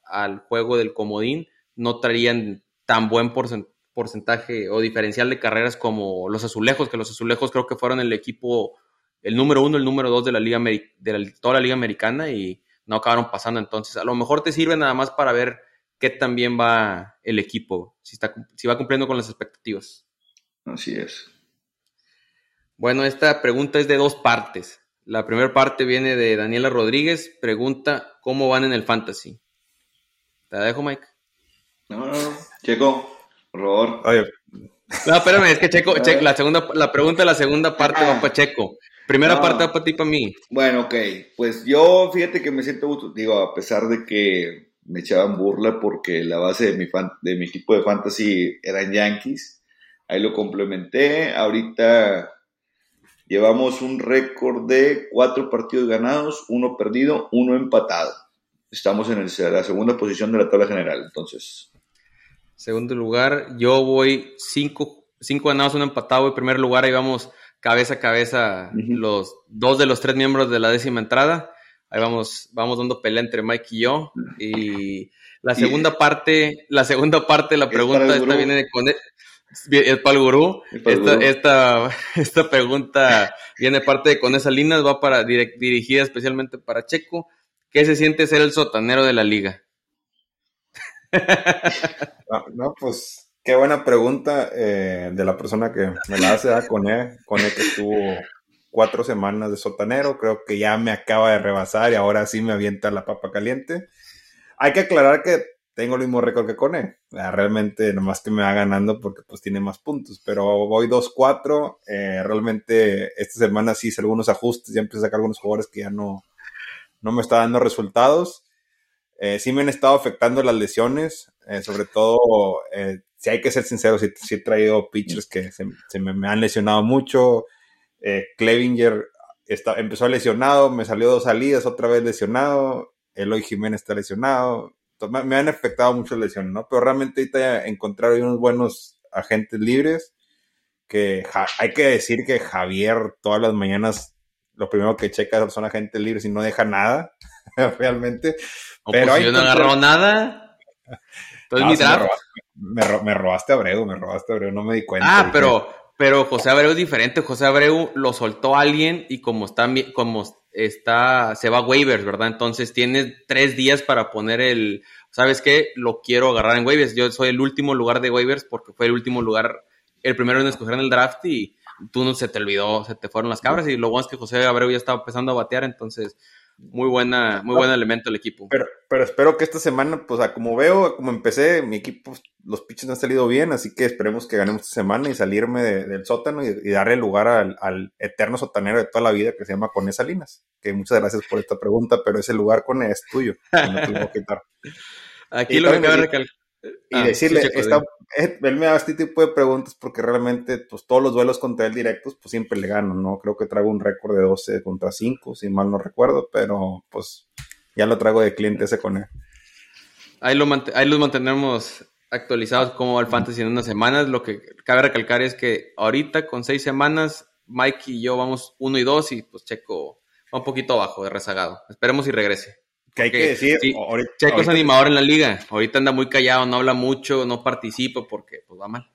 al juego del comodín no traían tan buen porcentaje o diferencial de carreras como los azulejos, que los azulejos creo que fueron el equipo, el número uno, el número dos de la liga de toda la liga americana y no acabaron pasando. Entonces, a lo mejor te sirve nada más para ver qué tan bien va el equipo, si, está, si va cumpliendo con las expectativas. Así es. Bueno, esta pregunta es de dos partes. La primera parte viene de Daniela Rodríguez. Pregunta, ¿cómo van en el fantasy? ¿Te la dejo, Mike? No, no, no. Checo, por favor. No, espérame, es que Checo, la, segunda, la pregunta de la segunda parte va para Checo. Primera parte para ti, para mí. Bueno, ok. Pues yo, fíjate que me siento gusto. Digo, a pesar de que me echaban burla porque la base de mi, fan, de mi equipo de fantasy eran Yankees. Ahí lo complementé. Ahorita Llevamos un récord de cuatro partidos ganados, uno perdido, uno empatado. Estamos en la segunda posición de la tabla general, entonces. Segundo lugar, yo voy cinco, cinco ganados, uno empatado. En primer lugar, ahí vamos cabeza a cabeza los dos de los tres miembros de la décima entrada. Ahí vamos, vamos dando pelea entre Mike y yo. Y la segunda parte, la segunda parte de la pregunta esta viene de, el Palgurú. Esta, esta, esta, pregunta viene parte de con esas líneas, va para dirigida especialmente para Checo. ¿Qué se siente ser el sotanero de la liga? No, pues qué buena pregunta eh, de la persona que me la hace, a Cone, Cone que estuvo cuatro semanas de sotanero, creo que ya me acaba de rebasar y ahora sí me avienta la papa caliente. Hay que aclarar que tengo el mismo récord que Cone. Realmente, nomás que me va ganando porque pues tiene más puntos. Pero voy 2-4. Eh, realmente, esta semana sí hice algunos ajustes. Ya empecé a sacar algunos jugadores que ya no, no me está dando resultados. Eh, sí me han estado afectando las lesiones. Eh, sobre todo, si hay que ser sincero, sí, he traído pitchers que se, me, han lesionado mucho. Clevinger está, empezó lesionado, me salió dos salidas, otra vez lesionado. Eloy Jiménez está lesionado me, han afectado mucho lesiones, ¿no? Pero realmente ahorita encontrar unos buenos agentes libres que hay que decir que Javier todas las mañanas lo primero que checa son agentes libres y no deja nada, realmente. pero pues yo no agarró nada. Entonces, me, me, robaste a Abreu, me robaste a Abreu, no me di cuenta. Ah, pero, pero José Abreu es diferente. José Abreu lo soltó a alguien y como está, como está, se va a waivers, ¿verdad? Entonces tiene tres días para poner el, ¿sabes qué? Lo quiero agarrar en waivers. Yo soy el último lugar de waivers porque fue el último lugar, el primero en escoger en el draft y tú no se te olvidó, se te fueron las cabras y lo bueno es que José Abreu ya estaba empezando a batear, entonces muy buena, muy buen elemento el equipo. Pero, pero espero que esta semana, pues como veo, como empecé, mi equipo, los pitches han salido bien, así que esperemos que ganemos esta semana y salirme del sótano y, darle lugar al, eterno sotanero de toda la vida que se llama Con Salinas. Que muchas gracias por esta pregunta, pero ese lugar con es tuyo. No te lo voy a quitar. Aquí lo que cabe recalcar y ah, decirle, él me da este tipo de preguntas porque realmente pues, todos los duelos contra él directos pues siempre le gano, ¿no? Creo que traigo un récord de 12 contra 5, si mal no recuerdo, pero pues ya lo traigo de cliente ese con él. Ahí, lo ahí los mantenemos actualizados como el fantasy en unas semanas. Lo que cabe recalcar es que ahorita con seis semanas, Mike y yo vamos uno y dos y pues Checo va un poquito abajo de rezagado. Esperemos y regrese. Que hay que decir, Checo es animador en la liga. Ahorita anda muy callado, no habla mucho, no participa porque pues va mal.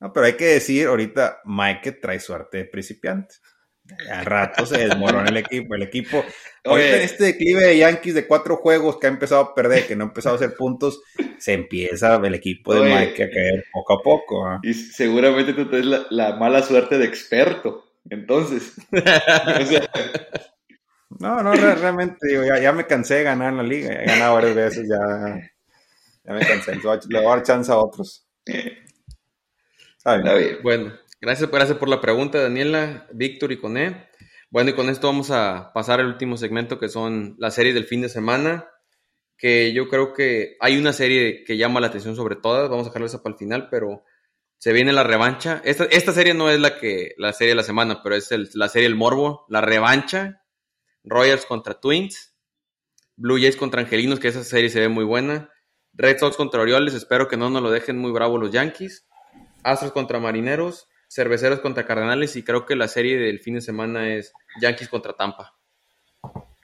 No, pero hay que decir, ahorita Mike trae suerte de principiante. Al rato se desmorona el equipo. El equipo, ahorita en este declive de Yankees de cuatro juegos que ha empezado a perder, que no ha empezado a hacer puntos, se empieza el equipo de Mike a caer poco a poco. ¿ah? Y seguramente tú tienes la, la, mala suerte de experto. Entonces, o sea, no, no, realmente, digo, ya, me cansé de ganar en la liga. He ganado varias veces, ya, Ya me cansé. Le voy a dar chance a otros. Está bien. Bueno, gracias, gracias por la pregunta, Daniela, Víctor y Coné. Bueno, y con esto vamos a pasar al último segmento que son las series del fin de semana. Que yo creo que hay una serie que llama la atención sobre todas. Vamos a dejarla esa para el final, pero se viene la revancha. Esta, esta serie no es la que la serie de la semana, pero es la serie El Morbo, la revancha. Royals contra Twins. Blue Jays contra Angelinos, que esa serie se ve muy buena. Red Sox contra Orioles, espero que no nos lo dejen muy bravo los Yankees. Astros contra Marineros. Cerveceros contra Cardenales. Y creo que la serie del fin de semana es Yankees contra Tampa.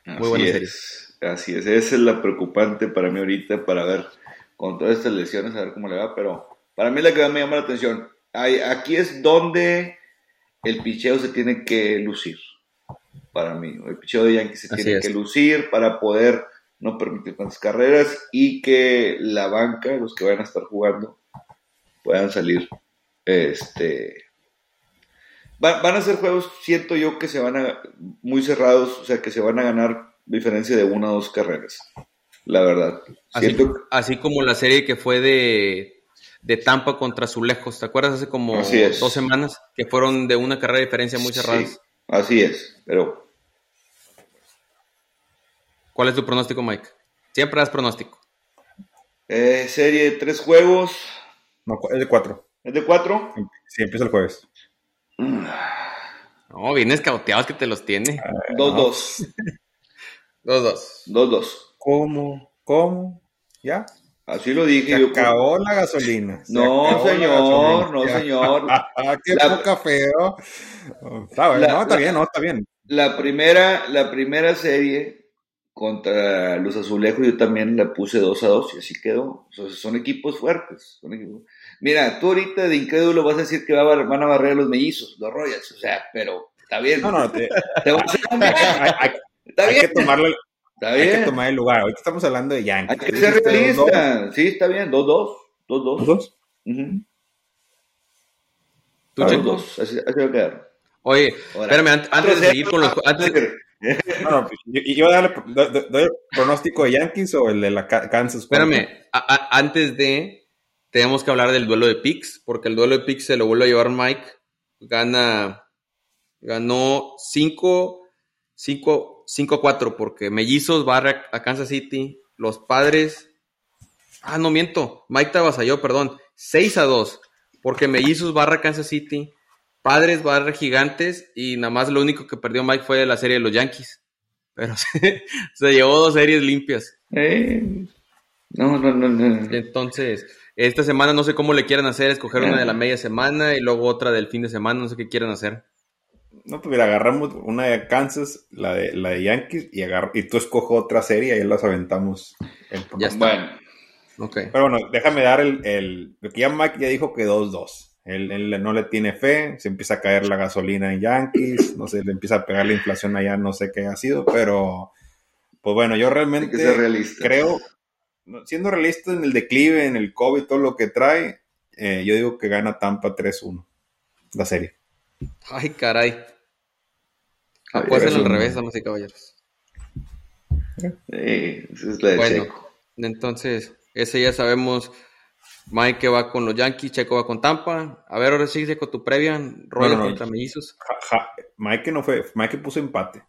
Muy buena serie. Así es, esa es la preocupante para mí ahorita, para ver con todas estas lesiones, a ver cómo le va, pero para mí la que me llama la atención, aquí es donde el picheo se tiene que lucir. Para mí, el picheo de Yankees se tiene que lucir para poder no permitir tantas carreras y que la banca, los que van a estar jugando, puedan salir. Este, van a ser juegos, siento yo, que se van a muy cerrados, o sea, que se van a ganar diferencia de una o dos carreras. La verdad. Así, así como la serie que fue de de Tampa contra Azulejos. ¿Te acuerdas hace como dos semanas que fueron de una carrera de diferencia muy cerrada? así es, pero. ¿Cuál es tu pronóstico, Mike? Siempre das pronóstico. Eh, serie de tres juegos. No, es de cuatro. ¿Es de cuatro? Sí, empieza el jueves. No, vienes cauteado que te los tiene. dos, dos. dos, dos. Dos, dos. ¿Cómo? ¿Cómo? ¿Ya? Así lo dije. Se acabó la gasolina. no, señor, no, señor. Qué poca feo. Está, bien, no, está bien, no, está bien. La primera, la primera serie contra los azulejos yo también la puse 2 a 2 y así quedó. son equipos fuertes. Mira, tú ahorita de incrédulo vas a decir que van a barrer a los mellizos, los Royals, o sea, pero está bien. No, no, te, te a hacer un... hay, está bien. que tomarlo, hay que tomar el lugar. Ahorita estamos hablando de Yankees. Hay que ser realista. Sí, está bien. 2-2. 2-2. ¿2-2? ¿Tú, Dos. Así, así va a quedar. Oye, espérame, antes, de seguir con los. Antes... No, pues, yo, a darle doy, el pronóstico de Yankees o el de la Kansas. Espérame, antes de. Tenemos que hablar del duelo de picks, porque el duelo de picks se lo vuelve a llevar Mike. Gana. Ganó 5. 5 5-4 porque Mellizos barra a Kansas City, los padres. Ah, no miento, Mike Tabasayó, perdón. 6-2 porque Mellizos barra Kansas City, padres barra Gigantes y nada más lo único que perdió Mike fue la serie de los Yankees. Pero se, llevó dos series limpias. Eh, no, no, no, no. Entonces, esta semana no sé cómo le quieran hacer, escoger una de la media semana y luego otra del fin de semana, no sé qué quieran hacer. No, pues mira, agarramos una de Kansas, la de, la de Yankees, y, y tú escojo otra serie y ahí las aventamos. ya está. Bueno. Okay. Pero bueno, déjame dar el, el... Porque ya Mike ya dijo que 2-2. Él, no le tiene fe, se empieza a caer la gasolina en Yankees, no sé, le empieza a pegar la inflación allá, no sé qué ha sido, pero pues bueno, yo realmente creo, siendo realista en el declive, en el COVID, todo lo que trae, eh, yo digo que gana Tampa 3-1 la serie. Ay, caray. Apuesten al revés, damas y caballeros. bueno, entonces, ese ya sabemos. Mike va con los Yankees, Checo va con Tampa. A ver, ahora sí, con tu previa. Royal contra Mellizos. Mike no fue, Mike puso empate.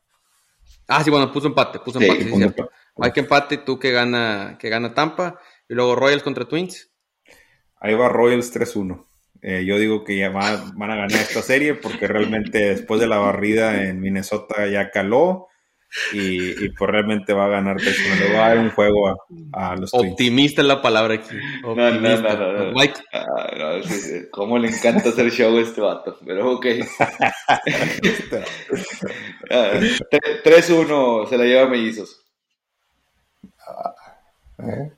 Ah, sí, bueno, puso empate, puso empate, sí, cierto. Mike empate, tú que gana, que gana Tampa. Y luego Royals contra Twins. Ahí va Royals 3-1. Eh, yo digo que ya van a ganar esta serie porque realmente después de la barrida en Minnesota ya caló y, y pues realmente va a ganar Le va a dar un juego a, los Optimista es la palabra aquí. Optimista. No, no, no, Mike. Ah, Cómo le encanta hacer show a este vato, pero ok. 3-1 ah, se la lleva Mellizos. Ah, ¿eh?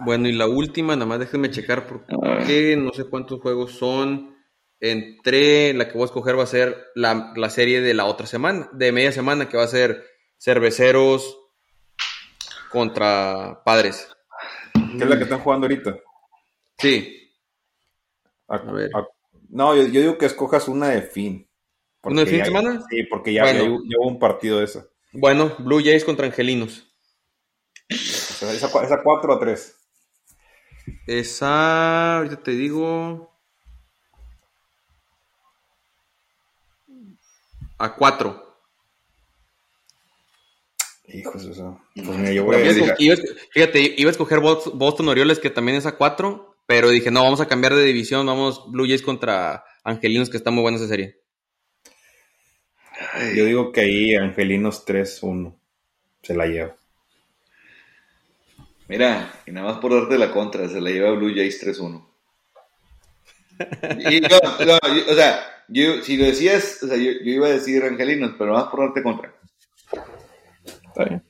Bueno, y la última, nada más déjenme checar porque no sé cuántos juegos son. Entre la que voy a escoger va a ser la, serie de la otra semana, de media semana, que va a ser Cerveceros contra Padres. ¿Qué es la que están jugando ahorita? Sí. A, ver. no, yo, digo que escojas una de fin. ¿Una de fin de semana? Sí, porque ya, llevo un partido de esa. Bueno, Blue Jays contra Angelinos. Esa, esa 4 a 3. Esa, ahorita te digo. A 4. Hijos, eso. Pues mira, yo voy a decir. fíjate, iba a escoger Boston Orioles, que también es a 4, pero dije, no, vamos a cambiar de división, vamos Blue Jays contra Angelinos, que está muy buena esa serie. Yo digo que ahí Angelinos 3-1 se la lleva. Mira, y nada más por darte la contra, se la lleva Blue Jays 3-1. Y yo, o sea, yo, si lo decías, o sea, yo, yo, iba a decir Angelinos, pero más por darte contra. Está bien.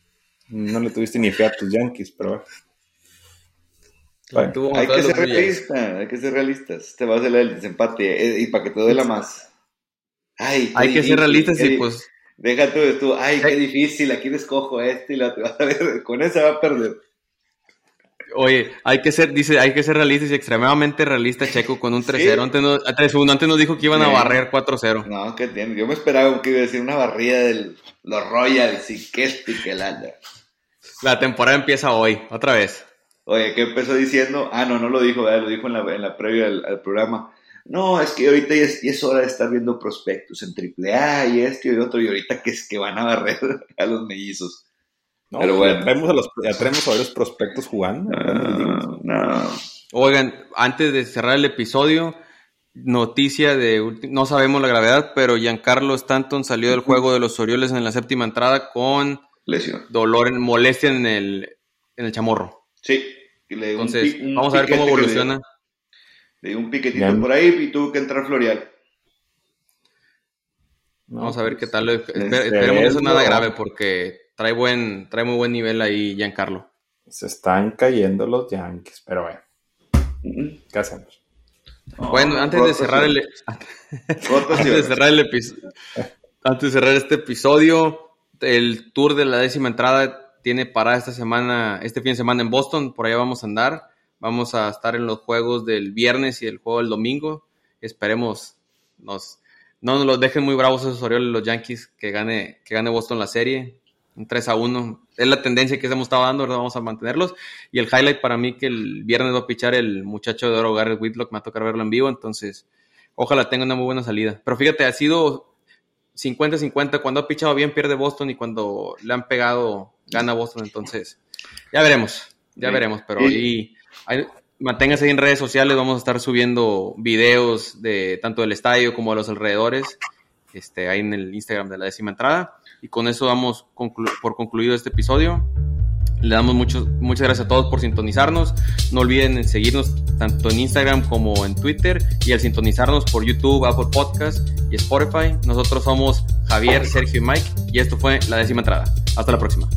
No le tuviste ni fe a tus Yankees, pero hay que ser realista, hay que ser realistas. Te va a hacer el desempate eh, y para que te duela más. Ay, hay que ser realistas y pues. Deja tú, tú, ay, qué difícil, aquí escojo este y la vas a ver, con esa va a perder. Oye, hay que ser, dice, hay que ser realistas y extremadamente realista, Checo, con un 3-0. Antes, no, 3-1, antes nos dijo que iban a barrer 4-0. No, que tiene. Yo me esperaba que iba a decir una barrida de los Royals y que este que la La temporada empieza hoy, otra vez. Oye, ¿qué empezó diciendo? Ah, no, no lo dijo, ¿verdad? lo dijo en la, en la previa al, programa. No, es que ahorita ya es, hora de estar viendo prospectos en AAA y esto y otro, y ahorita que es que van a barrer a los mellizos. No, Pero bueno. Ya traemos, a los, traemos a varios prospectos jugando. No, Oigan, antes de cerrar el episodio, noticia de, no sabemos la gravedad, pero Giancarlo Stanton salió del juego de los Orioles en la séptima entrada con lesión, dolor, molestia en el, en el chamorro. Sí. Le Entonces, vamos a ver cómo evoluciona. Le dio un piquetito por ahí y tuvo que entrar Florial. vamos a ver qué tal. esperemos que eso nada grave porque trae buen, trae muy buen nivel ahí Giancarlo. Se están cayendo los Yankees, pero bueno. ¿Qué hacemos? bueno, antes de cerrar el antes de cerrar el episodio antes de cerrar este episodio, el tour de la décima entrada tiene parada esta semana, este fin de semana en Boston, por allá vamos a andar. Vamos a estar en los juegos del viernes y el juego del domingo. Esperemos nos, no nos los dejen muy bravos esos Orioles, los Yankees, que gane, que gane Boston la serie. Un 3 a 1. Es la tendencia que hemos estado dando, Vamos a mantenerlos. Y el highlight para mí que el viernes va a pichar el muchacho de oro, Garrett Whitlock. Me va a tocar verlo en vivo, entonces ojalá tenga una muy buena salida. Pero fíjate, ha sido 50-50. Cuando ha pichado bien, pierde Boston y cuando le han pegado, gana Boston. Entonces, ya veremos, ya veremos. Pero ahí, manténgase ahí en redes sociales. Vamos a estar subiendo videos de tanto del estadio como de los alrededores. Este, ahí en el Instagram de la décima entrada. Y con eso damos por concluido este episodio. Le damos mucho, muchas gracias a todos por sintonizarnos. No olviden seguirnos tanto en Instagram como en Twitter y al sintonizarnos por YouTube, Apple Podcast y Spotify. Nosotros somos Javier, Sergio y Mike y esto fue la décima entrada. Hasta la próxima.